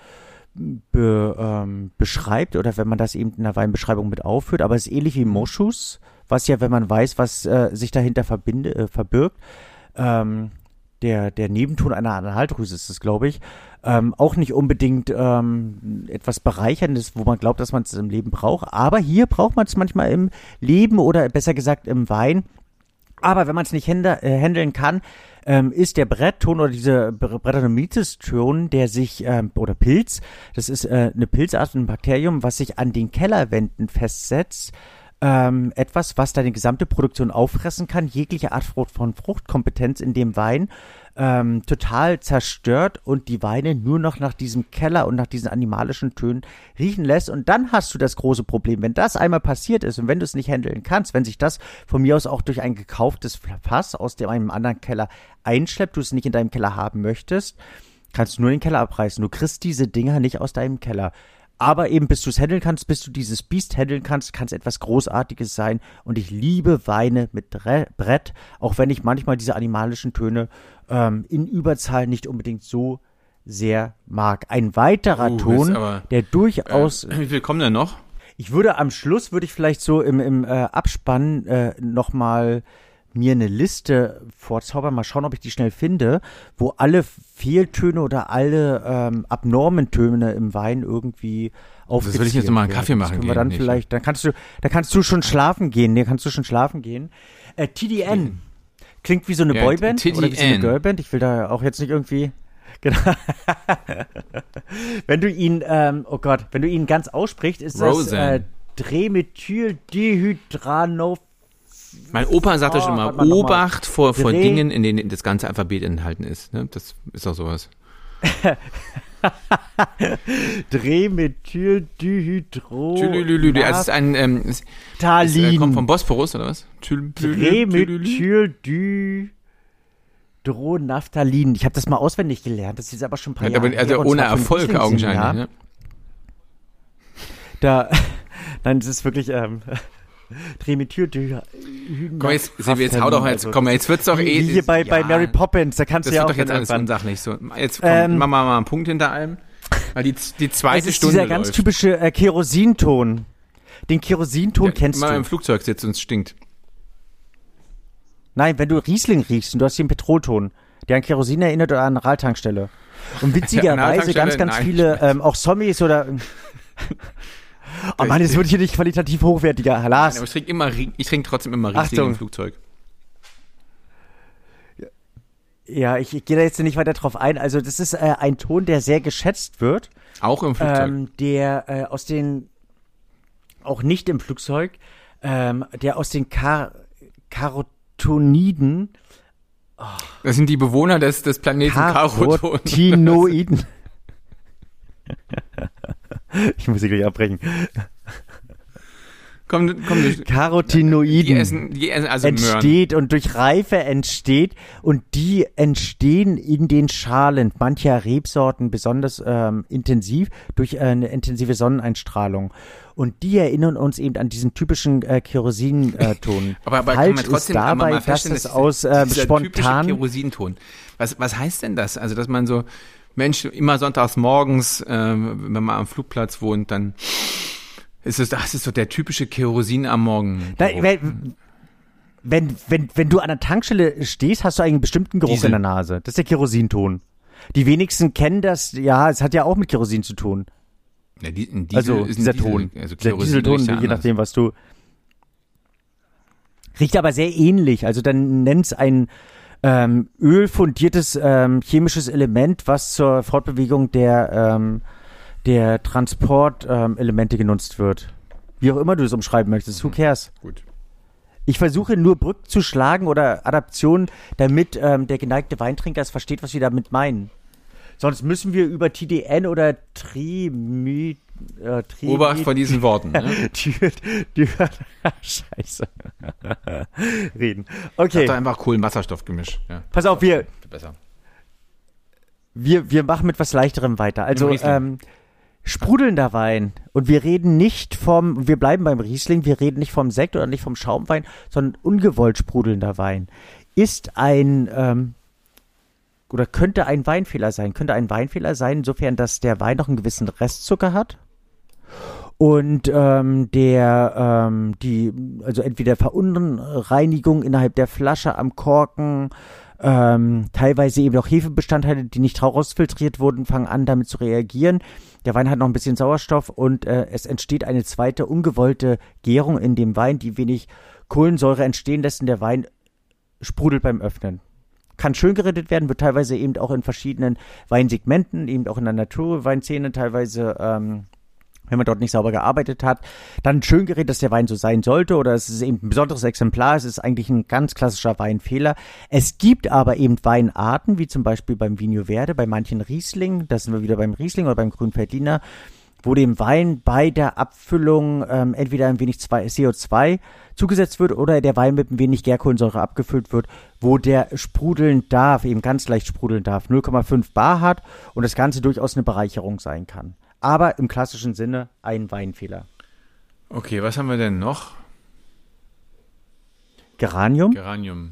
be, ähm, beschreibt oder wenn man das eben in der Weinbeschreibung mit aufführt. Aber es ist ähnlich wie Moschus, was ja, wenn man weiß, was äh, sich dahinter verbinde, äh, verbirgt, ähm, der, der Nebenton einer Anhaldrüse ist es, glaube ich, ähm, auch nicht unbedingt ähm, etwas Bereicherndes, wo man glaubt, dass man es im Leben braucht. Aber hier braucht man es manchmal im Leben oder besser gesagt im Wein. Aber wenn man es nicht äh, handeln kann, ähm, ist der Brettton oder diese Bre- Brettanomyces-Ton, der sich, ähm, oder Pilz, das ist äh, eine Pilzart, ein Bakterium, was sich an den Kellerwänden festsetzt, ähm, etwas, was deine gesamte Produktion auffressen kann, jegliche Art von Fruchtkompetenz in dem Wein ähm, total zerstört und die Weine nur noch nach diesem Keller und nach diesen animalischen Tönen riechen lässt. Und dann hast du das große Problem. Wenn das einmal passiert ist und wenn du es nicht handeln kannst, wenn sich das von mir aus auch durch ein gekauftes Fass aus dem einem anderen Keller einschleppt, du es nicht in deinem Keller haben möchtest, kannst du nur den Keller abreißen. Du kriegst diese Dinger nicht aus deinem Keller. Aber eben, bis du es handeln kannst, bis du dieses Biest handeln kannst, kann es etwas Großartiges sein. Und ich liebe Weine mit Dre Brett, auch wenn ich manchmal diese animalischen Töne ähm, in Überzahl nicht unbedingt so sehr mag. Ein weiterer Uh, Ton, aber- der durchaus Äh, wie viel kommen denn noch? ich würde am Schluss, würde ich vielleicht so im, im äh, Abspann äh, nochmal mir eine Liste vorzaubern, mal schauen, ob ich die schnell finde, wo alle Fehltöne oder alle ähm, abnormen Töne im Wein irgendwie aufgezählt will ich jetzt mal einen. Kaffee machen Das können wir dann nicht? vielleicht, dann kannst du, dann kannst du schon schlafen gehen, nee, kannst du schon schlafen gehen. Äh, TDN. Klingt wie so eine Ja, Boyband oder wie so eine TDN. Girlband. Ich will da auch jetzt nicht irgendwie Genau. (laughs) wenn du ihn, ähm, oh Gott, wenn du ihn ganz aussprichst, ist das Roseanne. äh, Dremethyldehydranof. Mein Opa sagte Oh, schon noch mal. Obacht vor, vor Dingen, in denen das ganze Alphabet enthalten ist. Ne? Das ist doch sowas. (laughs) Dremethyldyhydro. Das ist ein, ähm, es, es äh, kommt vom Bosporus, oder was? Dremethyldyhydronaphthalin. Ich habe das mal auswendig gelernt. Das ist aber schon ein paar Ja, Jahre also her, ohne Erfolg augenscheinlich. Ne? Da, (laughs) nein, das ist wirklich ähm, Dremethyldyhydro. Komm, jetzt, Silvi, jetzt hau doch jetzt, komm, jetzt wird's doch eh. Wie hier bei, bei ja, Mary Poppins, da kannst Das du ja wird auch doch jetzt alles unsachlich. So, jetzt komm, Ähm, machen wir mal einen Punkt hinter allem. Weil die, die zweite ist Stunde dieser ganz läuft. typische äh, Kerosinton. Den Kerosinton Ja, kennst mal du. im Flugzeug sitzt und es stinkt. Nein, wenn du Riesling riechst und du hast den Petrolton, der an Kerosin erinnert oder an eine Radtankstelle. Und (laughs) witzigerweise ganz, ganz Radtankstelle? viele, ähm, auch Zombies oder. (laughs) oh Mann, jetzt wird hier nicht qualitativ hochwertiger. Nein, Lars. aber ich trinke immer, ich trinke trotzdem immer Riesling Achtung. im Flugzeug. Ja, ich, ich gehe da jetzt nicht weiter drauf ein. Also das ist äh, ein Ton, der sehr geschätzt wird. Auch im Flugzeug. Ähm, der äh, aus den, auch nicht im Flugzeug, ähm, der aus den Kar Karotoniden. Oh. Das sind die Bewohner des, des Planeten Karotinoiden. (laughs) (laughs) ich muss sie gleich abbrechen. Komm, komm durch. Carotinoiden die essen, die essen also entsteht Möhren. und durch Reife entsteht und die entstehen in den Schalen mancher Rebsorten besonders ähm, intensiv durch eine intensive Sonneneinstrahlung. Und die erinnern uns eben an diesen typischen äh, Kerosinton. Äh, (laughs) aber, aber Falsch ist dabei, dass es aus äh, spontan Kerosinton. Was, was heißt denn das? Also, dass man so, Mensch, immer sonntags morgens, äh, wenn man am Flugplatz wohnt, dann ist es, das ist so der typische Kerosin am Morgen. Da, wenn, wenn, wenn, wenn du an der Tankstelle stehst, hast du einen bestimmten Geruch Diesel. in der Nase. Das ist der Kerosinton. Die wenigsten kennen das, ja, es hat ja auch mit Kerosin zu tun. Ja, die, Diesel also dieser Diesel, Ton. Also der Dieselton, je nachdem, was du. Riecht aber sehr ähnlich. Also dann nenn's ein ähm, ölfundiertes ähm, chemisches Element, was zur Fortbewegung der ähm, der Transportelemente ähm, genutzt wird. Wie auch immer du es umschreiben möchtest. Who mhm. cares? Gut. Ich versuche nur Brücken zu schlagen oder Adaptionen, damit ähm, der geneigte Weintrinker es versteht, was wir damit meinen. Sonst müssen wir über TDN oder Trimid äh, Obacht vor diesen Worten. Ne? (laughs) (laughs) Scheiße. (laughs) Reden. Okay. Hat da einfach Kohlenwasserstoffgemisch. Ja. Pass auf, wir. Besser. Wir, wir machen mit was Leichterem weiter. Also, ähm, sprudelnder Wein. Und wir reden nicht vom, wir bleiben beim Riesling, wir reden nicht vom Sekt oder nicht vom Schaumwein, sondern ungewollt sprudelnder Wein. Ist ein, ähm, oder könnte ein Weinfehler sein, könnte ein Weinfehler sein, insofern, dass der Wein noch einen gewissen Restzucker hat und ähm, der ähm, die also entweder Verunreinigung innerhalb der Flasche am Korken ähm, teilweise eben auch Hefebestandteile, die nicht rausfiltriert wurden, fangen an damit zu reagieren. Der Wein hat noch ein bisschen Sauerstoff und äh, es entsteht eine zweite ungewollte Gärung in dem Wein, die wenig Kohlensäure entstehen lässt und der Wein sprudelt beim Öffnen. Kann schön geredet werden, wird teilweise eben auch in verschiedenen Weinsegmenten, eben auch in der Naturweinszene teilweise ähm, wenn man dort nicht sauber gearbeitet hat, dann schön gerät, dass der Wein so sein sollte oder es ist eben ein besonderes Exemplar, es ist eigentlich ein ganz klassischer Weinfehler. Es gibt aber eben Weinarten, wie zum Beispiel beim Vino Verde, bei manchen Riesling, da sind wir wieder beim Riesling oder beim Grünfeldiner, wo dem Wein bei der Abfüllung ähm, entweder ein wenig CO2 zugesetzt wird oder der Wein mit ein wenig Gärkohlensäure abgefüllt wird, wo der sprudeln darf, eben ganz leicht sprudeln darf, 0,5 Bar hat und das Ganze durchaus eine Bereicherung sein kann aber im klassischen Sinne ein Weinfehler. Okay, was haben wir denn noch? Geranium. Geranium.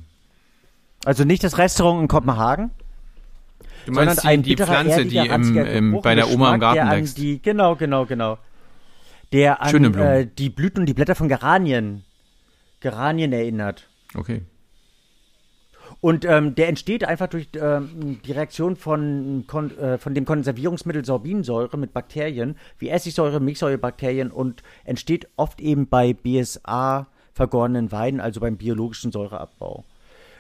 Also nicht das Restaurant in Kopenhagen. Du meinst sondern ein die, die Pflanze, die im, im, bei der Oma im Garten wächst. Die, genau, genau, genau. Der an äh, die Blüten und die Blätter von Geranien, Geranien erinnert. Okay. Und ähm, der entsteht einfach durch ähm, die Reaktion von, kon, äh, von dem Konservierungsmittel Sorbinsäure mit Bakterien, wie Essigsäure, Milchsäurebakterien und entsteht oft eben bei BSA vergorenen Weinen, also beim biologischen Säureabbau.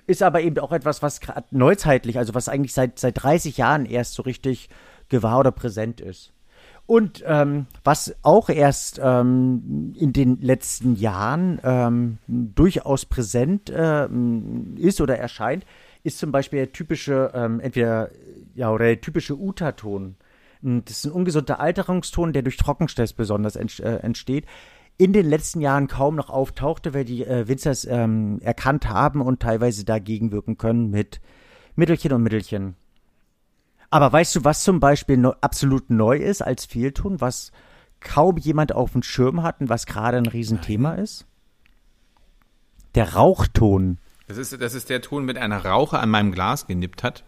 Ist aber eben auch etwas, was gerade neuzeitlich, also was eigentlich seit, seit 30 Jahren erst so richtig gewahr oder präsent ist. Und ähm, was auch erst ähm, in den letzten Jahren ähm, durchaus präsent äh, ist oder erscheint, ist zum Beispiel der typische, ähm, entweder, ja, oder der typische Uta-Ton. Das ist ein ungesunder Alterungston, der durch Trockenstress besonders ent, äh, entsteht. In den letzten Jahren kaum noch auftauchte, weil die äh, Winzers ähm, erkannt haben und teilweise dagegen wirken können mit Mittelchen und Mittelchen. Aber weißt du, was zum Beispiel no, absolut neu ist als Fehlton, was kaum jemand auf dem Schirm hat und was gerade ein Riesenthema ist? Der Rauchton. Das ist, das ist der Ton, mit einer Rauche an meinem Glas genippt hat.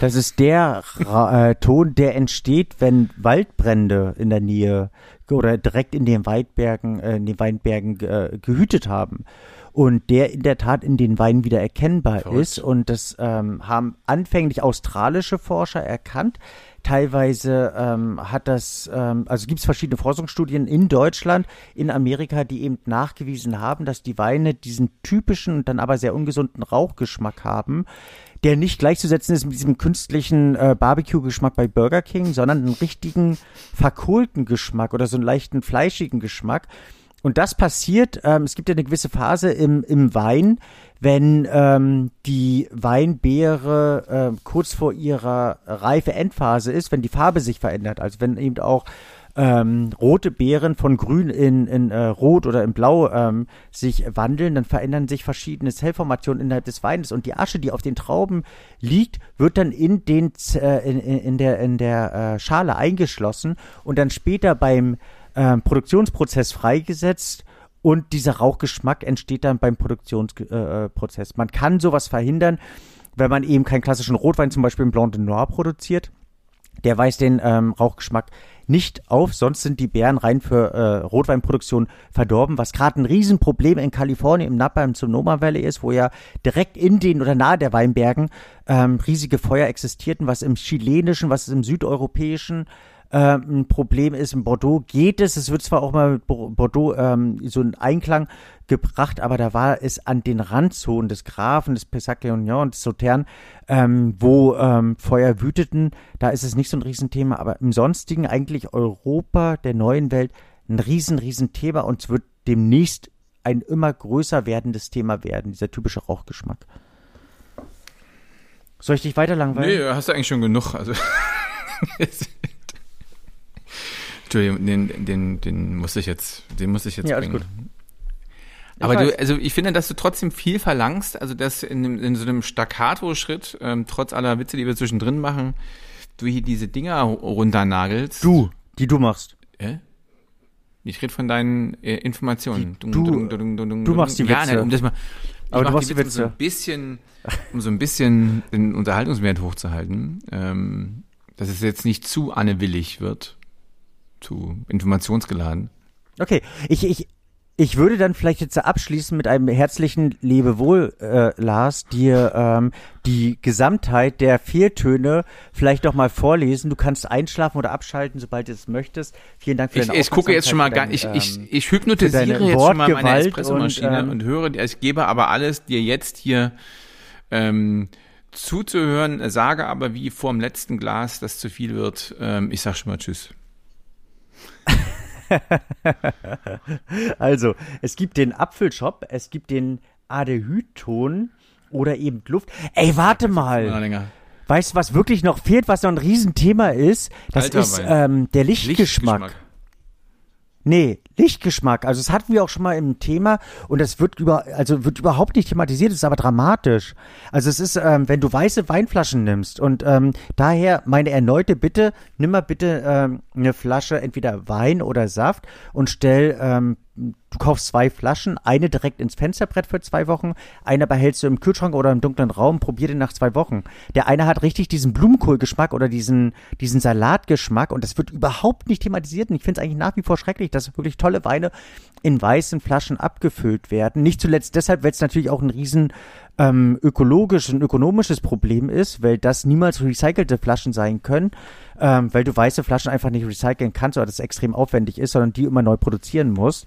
Das ist der äh, Ton, der entsteht, wenn Waldbrände in der Nähe oder direkt in den Waldbergen, äh, in den Weinbergen äh, gehütet haben und der in der Tat in den Weinen wieder erkennbar Verrückt. ist. Und das ähm, haben anfänglich australische Forscher erkannt. Teilweise ähm, hat das, ähm, also gibt es verschiedene Forschungsstudien in Deutschland, in Amerika, die eben nachgewiesen haben, dass die Weine diesen typischen und dann aber sehr ungesunden Rauchgeschmack haben, der nicht gleichzusetzen ist mit diesem künstlichen äh, Barbecue-Geschmack bei Burger King, sondern einen richtigen verkohlten Geschmack oder so einen leichten fleischigen Geschmack. Und das passiert, ähm, es gibt ja eine gewisse Phase im, im Wein, wenn ähm, die Weinbeere äh, kurz vor ihrer reife Endphase ist, wenn die Farbe sich verändert, also wenn eben auch ähm, rote Beeren von grün in, in äh, rot oder in blau ähm, sich wandeln, dann verändern sich verschiedene Zellformationen innerhalb des Weines. Und die Asche, die auf den Trauben liegt, wird dann in den äh, in, in der in der äh, Schale eingeschlossen und dann später beim äh, Produktionsprozess freigesetzt und dieser Rauchgeschmack entsteht dann beim Produktionsprozess. Äh, man kann sowas verhindern, wenn man eben keinen klassischen Rotwein, zum Beispiel im Blanc de Noir produziert. Der weist den ähm, Rauchgeschmack nicht auf, sonst sind die Beeren rein für äh, Rotweinproduktion verdorben, was gerade ein Riesenproblem in Kalifornien im Napa im Sonoma Valley ist, wo ja direkt in den oder nahe der Weinbergen ähm, riesige Feuer existierten, was im chilenischen, was im südeuropäischen äh, ein Problem ist. In Bordeaux geht es. Es wird zwar auch mal mit Bordeaux ähm, so ein Einklang gebracht, aber da war es an den Randzonen des Grafen, des Pessac-Léognan und des Sautern, ähm, wo ähm, Feuer wüteten. Da ist es nicht so ein Riesenthema, aber im Sonstigen eigentlich Europa der neuen Welt ein riesen, riesen Thema und es wird demnächst ein immer größer werdendes Thema werden, dieser typische Rauchgeschmack. Soll ich dich weiter langweilen? Nee, hast du eigentlich schon genug. Also (laughs) Entschuldigung, den, den, den muss ich jetzt, den muss ich jetzt ja, bringen. Alles gut. Aber weiß. du, also ich finde, dass du trotzdem viel verlangst, also dass in, in so einem Staccato-Schritt, ähm, trotz aller Witze, die wir zwischendrin machen, du hier diese Dinger runternagelst. Du, die du machst. Äh? Ich rede von deinen äh, Informationen. Die, du, dung, dung, dung, du machst die Witze. Ja, nein, um das mal, aber du machst die Witze, Um so ein bisschen, um so ein bisschen den Unterhaltungswert hochzuhalten, ähm, dass es jetzt nicht zu annewillig wird zu informationsgeladen. Okay, ich, ich, ich würde dann vielleicht jetzt abschließen mit einem herzlichen Lebewohl, äh, Lars, dir ähm, die Gesamtheit der Fehltöne vielleicht doch mal vorlesen. Du kannst einschlafen oder abschalten, sobald du es möchtest. Vielen Dank für deine Ich, ich gucke jetzt schon mal gar ich, ich, ähm, ich hypnotisiere jetzt schon mal meine Espressomaschine und, ähm, und höre, ich gebe aber alles dir jetzt hier ähm, zuzuhören, sage aber wie vor dem letzten Glas, das zu viel wird. Ähm, ich sag schon mal Tschüss. (laughs) also, es gibt den Apfelshop, es gibt den Adehydton oder eben Luft. Ey, warte mal. Weißt du, was wirklich noch fehlt, was noch ein Riesenthema ist? Das Alter, ist ähm, der Lichtgeschmack. Lichtgeschmack. Nee, Lichtgeschmack. Also das hatten wir auch schon mal im Thema und das wird über, also wird überhaupt nicht thematisiert, ist aber dramatisch. Also es ist, ähm, wenn du weiße Weinflaschen nimmst und ähm, daher meine erneute Bitte, nimm mal bitte ähm, eine Flasche entweder Wein oder Saft und stell ähm, du kaufst zwei Flaschen, eine direkt ins Fensterbrett für zwei Wochen, eine behältst du im Kühlschrank oder im dunklen Raum, probier den nach zwei Wochen. Der eine hat richtig diesen Blumenkohlgeschmack oder diesen, diesen Salatgeschmack und das wird überhaupt nicht thematisiert und ich finde es eigentlich nach wie vor schrecklich, dass wirklich tolle Weine in weißen Flaschen abgefüllt werden. Nicht zuletzt deshalb, weil es natürlich auch ein riesen ähm, ökologisches und ökonomisches Problem ist, weil das niemals recycelte Flaschen sein können, ähm, weil du weiße Flaschen einfach nicht recyceln kannst oder das extrem aufwendig ist, sondern die immer neu produzieren musst.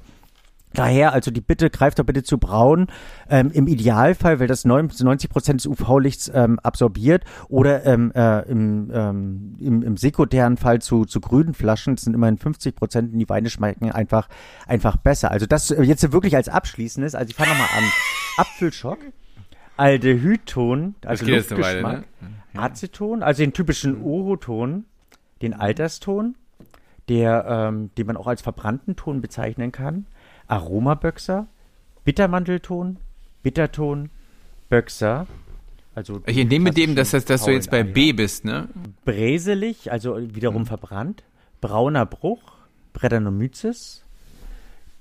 Daher also die Bitte, greift doch bitte zu braun. Ähm, Im Idealfall, weil das 90 Prozent des UV-Lichts ähm, absorbiert oder ähm, äh, im, ähm, im, im sekundären Fall zu, zu grünen Flaschen, das sind immerhin 50 Prozent, die Weine schmecken einfach, einfach besser. Also das äh, jetzt wirklich als abschließendes, also ich fange nochmal an. Apfelschock, Aldehydton, also Luftgeschmack, Weile, ne? ja. Aceton, also den typischen Oroton, den Alterston, der, ähm, den man auch als verbrannten Ton bezeichnen kann. Aromaböxer, Bittermandelton, Bitterton, Böxer. Also ich entnehme dem, dass, dass, dass du jetzt bei B bist, ne? Breselig, also wiederum hm. verbrannt. Brauner Bruch, Brettanomyces.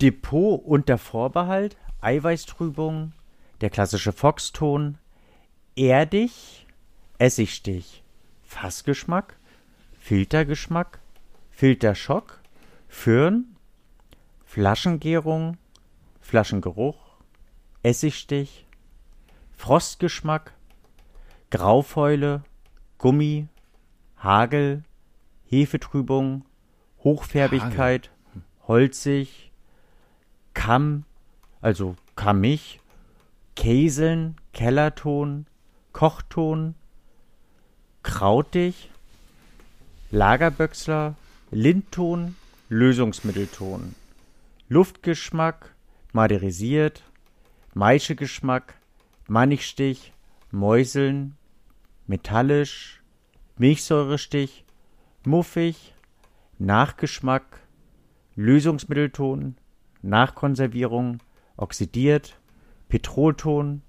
Depot unter Vorbehalt, Eiweißtrübung, der klassische Foxton, erdig, Essigstich, Fassgeschmack, Filtergeschmack, Filterschock, Föhn, Flaschengärung, Flaschengeruch, Essigstich, Frostgeschmack, Graufäule, Gummi, Hagel, Hefetrübung, Hochfärbigkeit, holzig, Kamm, also kammig, Käseln, Kellerton, Kochton, krautig, Lagerböxler, Lindton, Lösungsmittelton, Luftgeschmack, maderisiert, Maischegeschmack, Mannigstich, Mäuseln, metallisch, Milchsäurestich, muffig, Nachgeschmack, Lösungsmittelton, Nachkonservierung, oxidiert, Petrolton,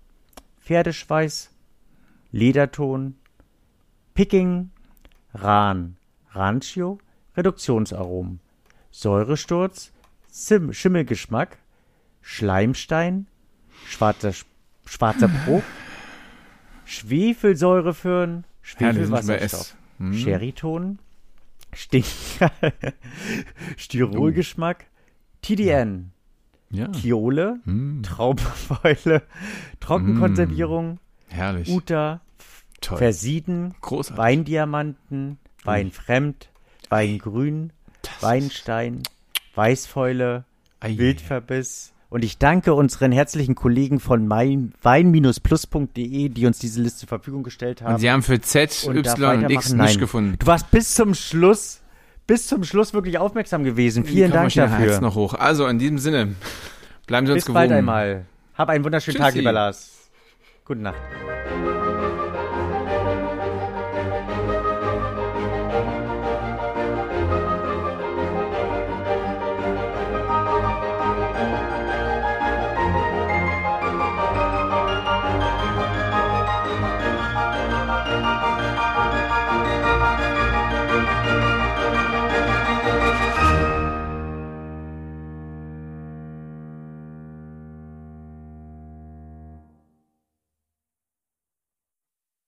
Pferdeschweiß, Lederton, Picking, Rahn, Rancio, Reduktionsaromen, Säuresturz, Sim Schimmelgeschmack, Schleimstein, schwarzer, schwarzer Bruch, Schwefelsäureföhren, Schwefelwasserstoff, Hm. Sherryton, Stinker, (laughs) Styrolgeschmack, TDN, Ja. Kiole, Hm. Traubenfäule, Trockenkonservierung, Herrlich. Uta, Toll. Versieden, Großartig. Weindiamanten, Weinfremd, Weingrün, Weinstein, Weißfäule, Ei. Wildverbiss. Und ich danke unseren herzlichen Kollegen von wein-plus.de, die uns diese Liste zur Verfügung gestellt haben. Und sie haben für Z, Und Y und X nicht gefunden. Du warst bis zum Schluss, bis zum Schluss wirklich aufmerksam gewesen. Die Vielen Dank Kaffeemaschine dafür. heizt noch hoch. Also in diesem Sinne, bleiben Sie uns Bis bald gewogen. einmal. Hab einen wunderschönen Tag, Tschüssi. lieber Lars. Gute Nacht.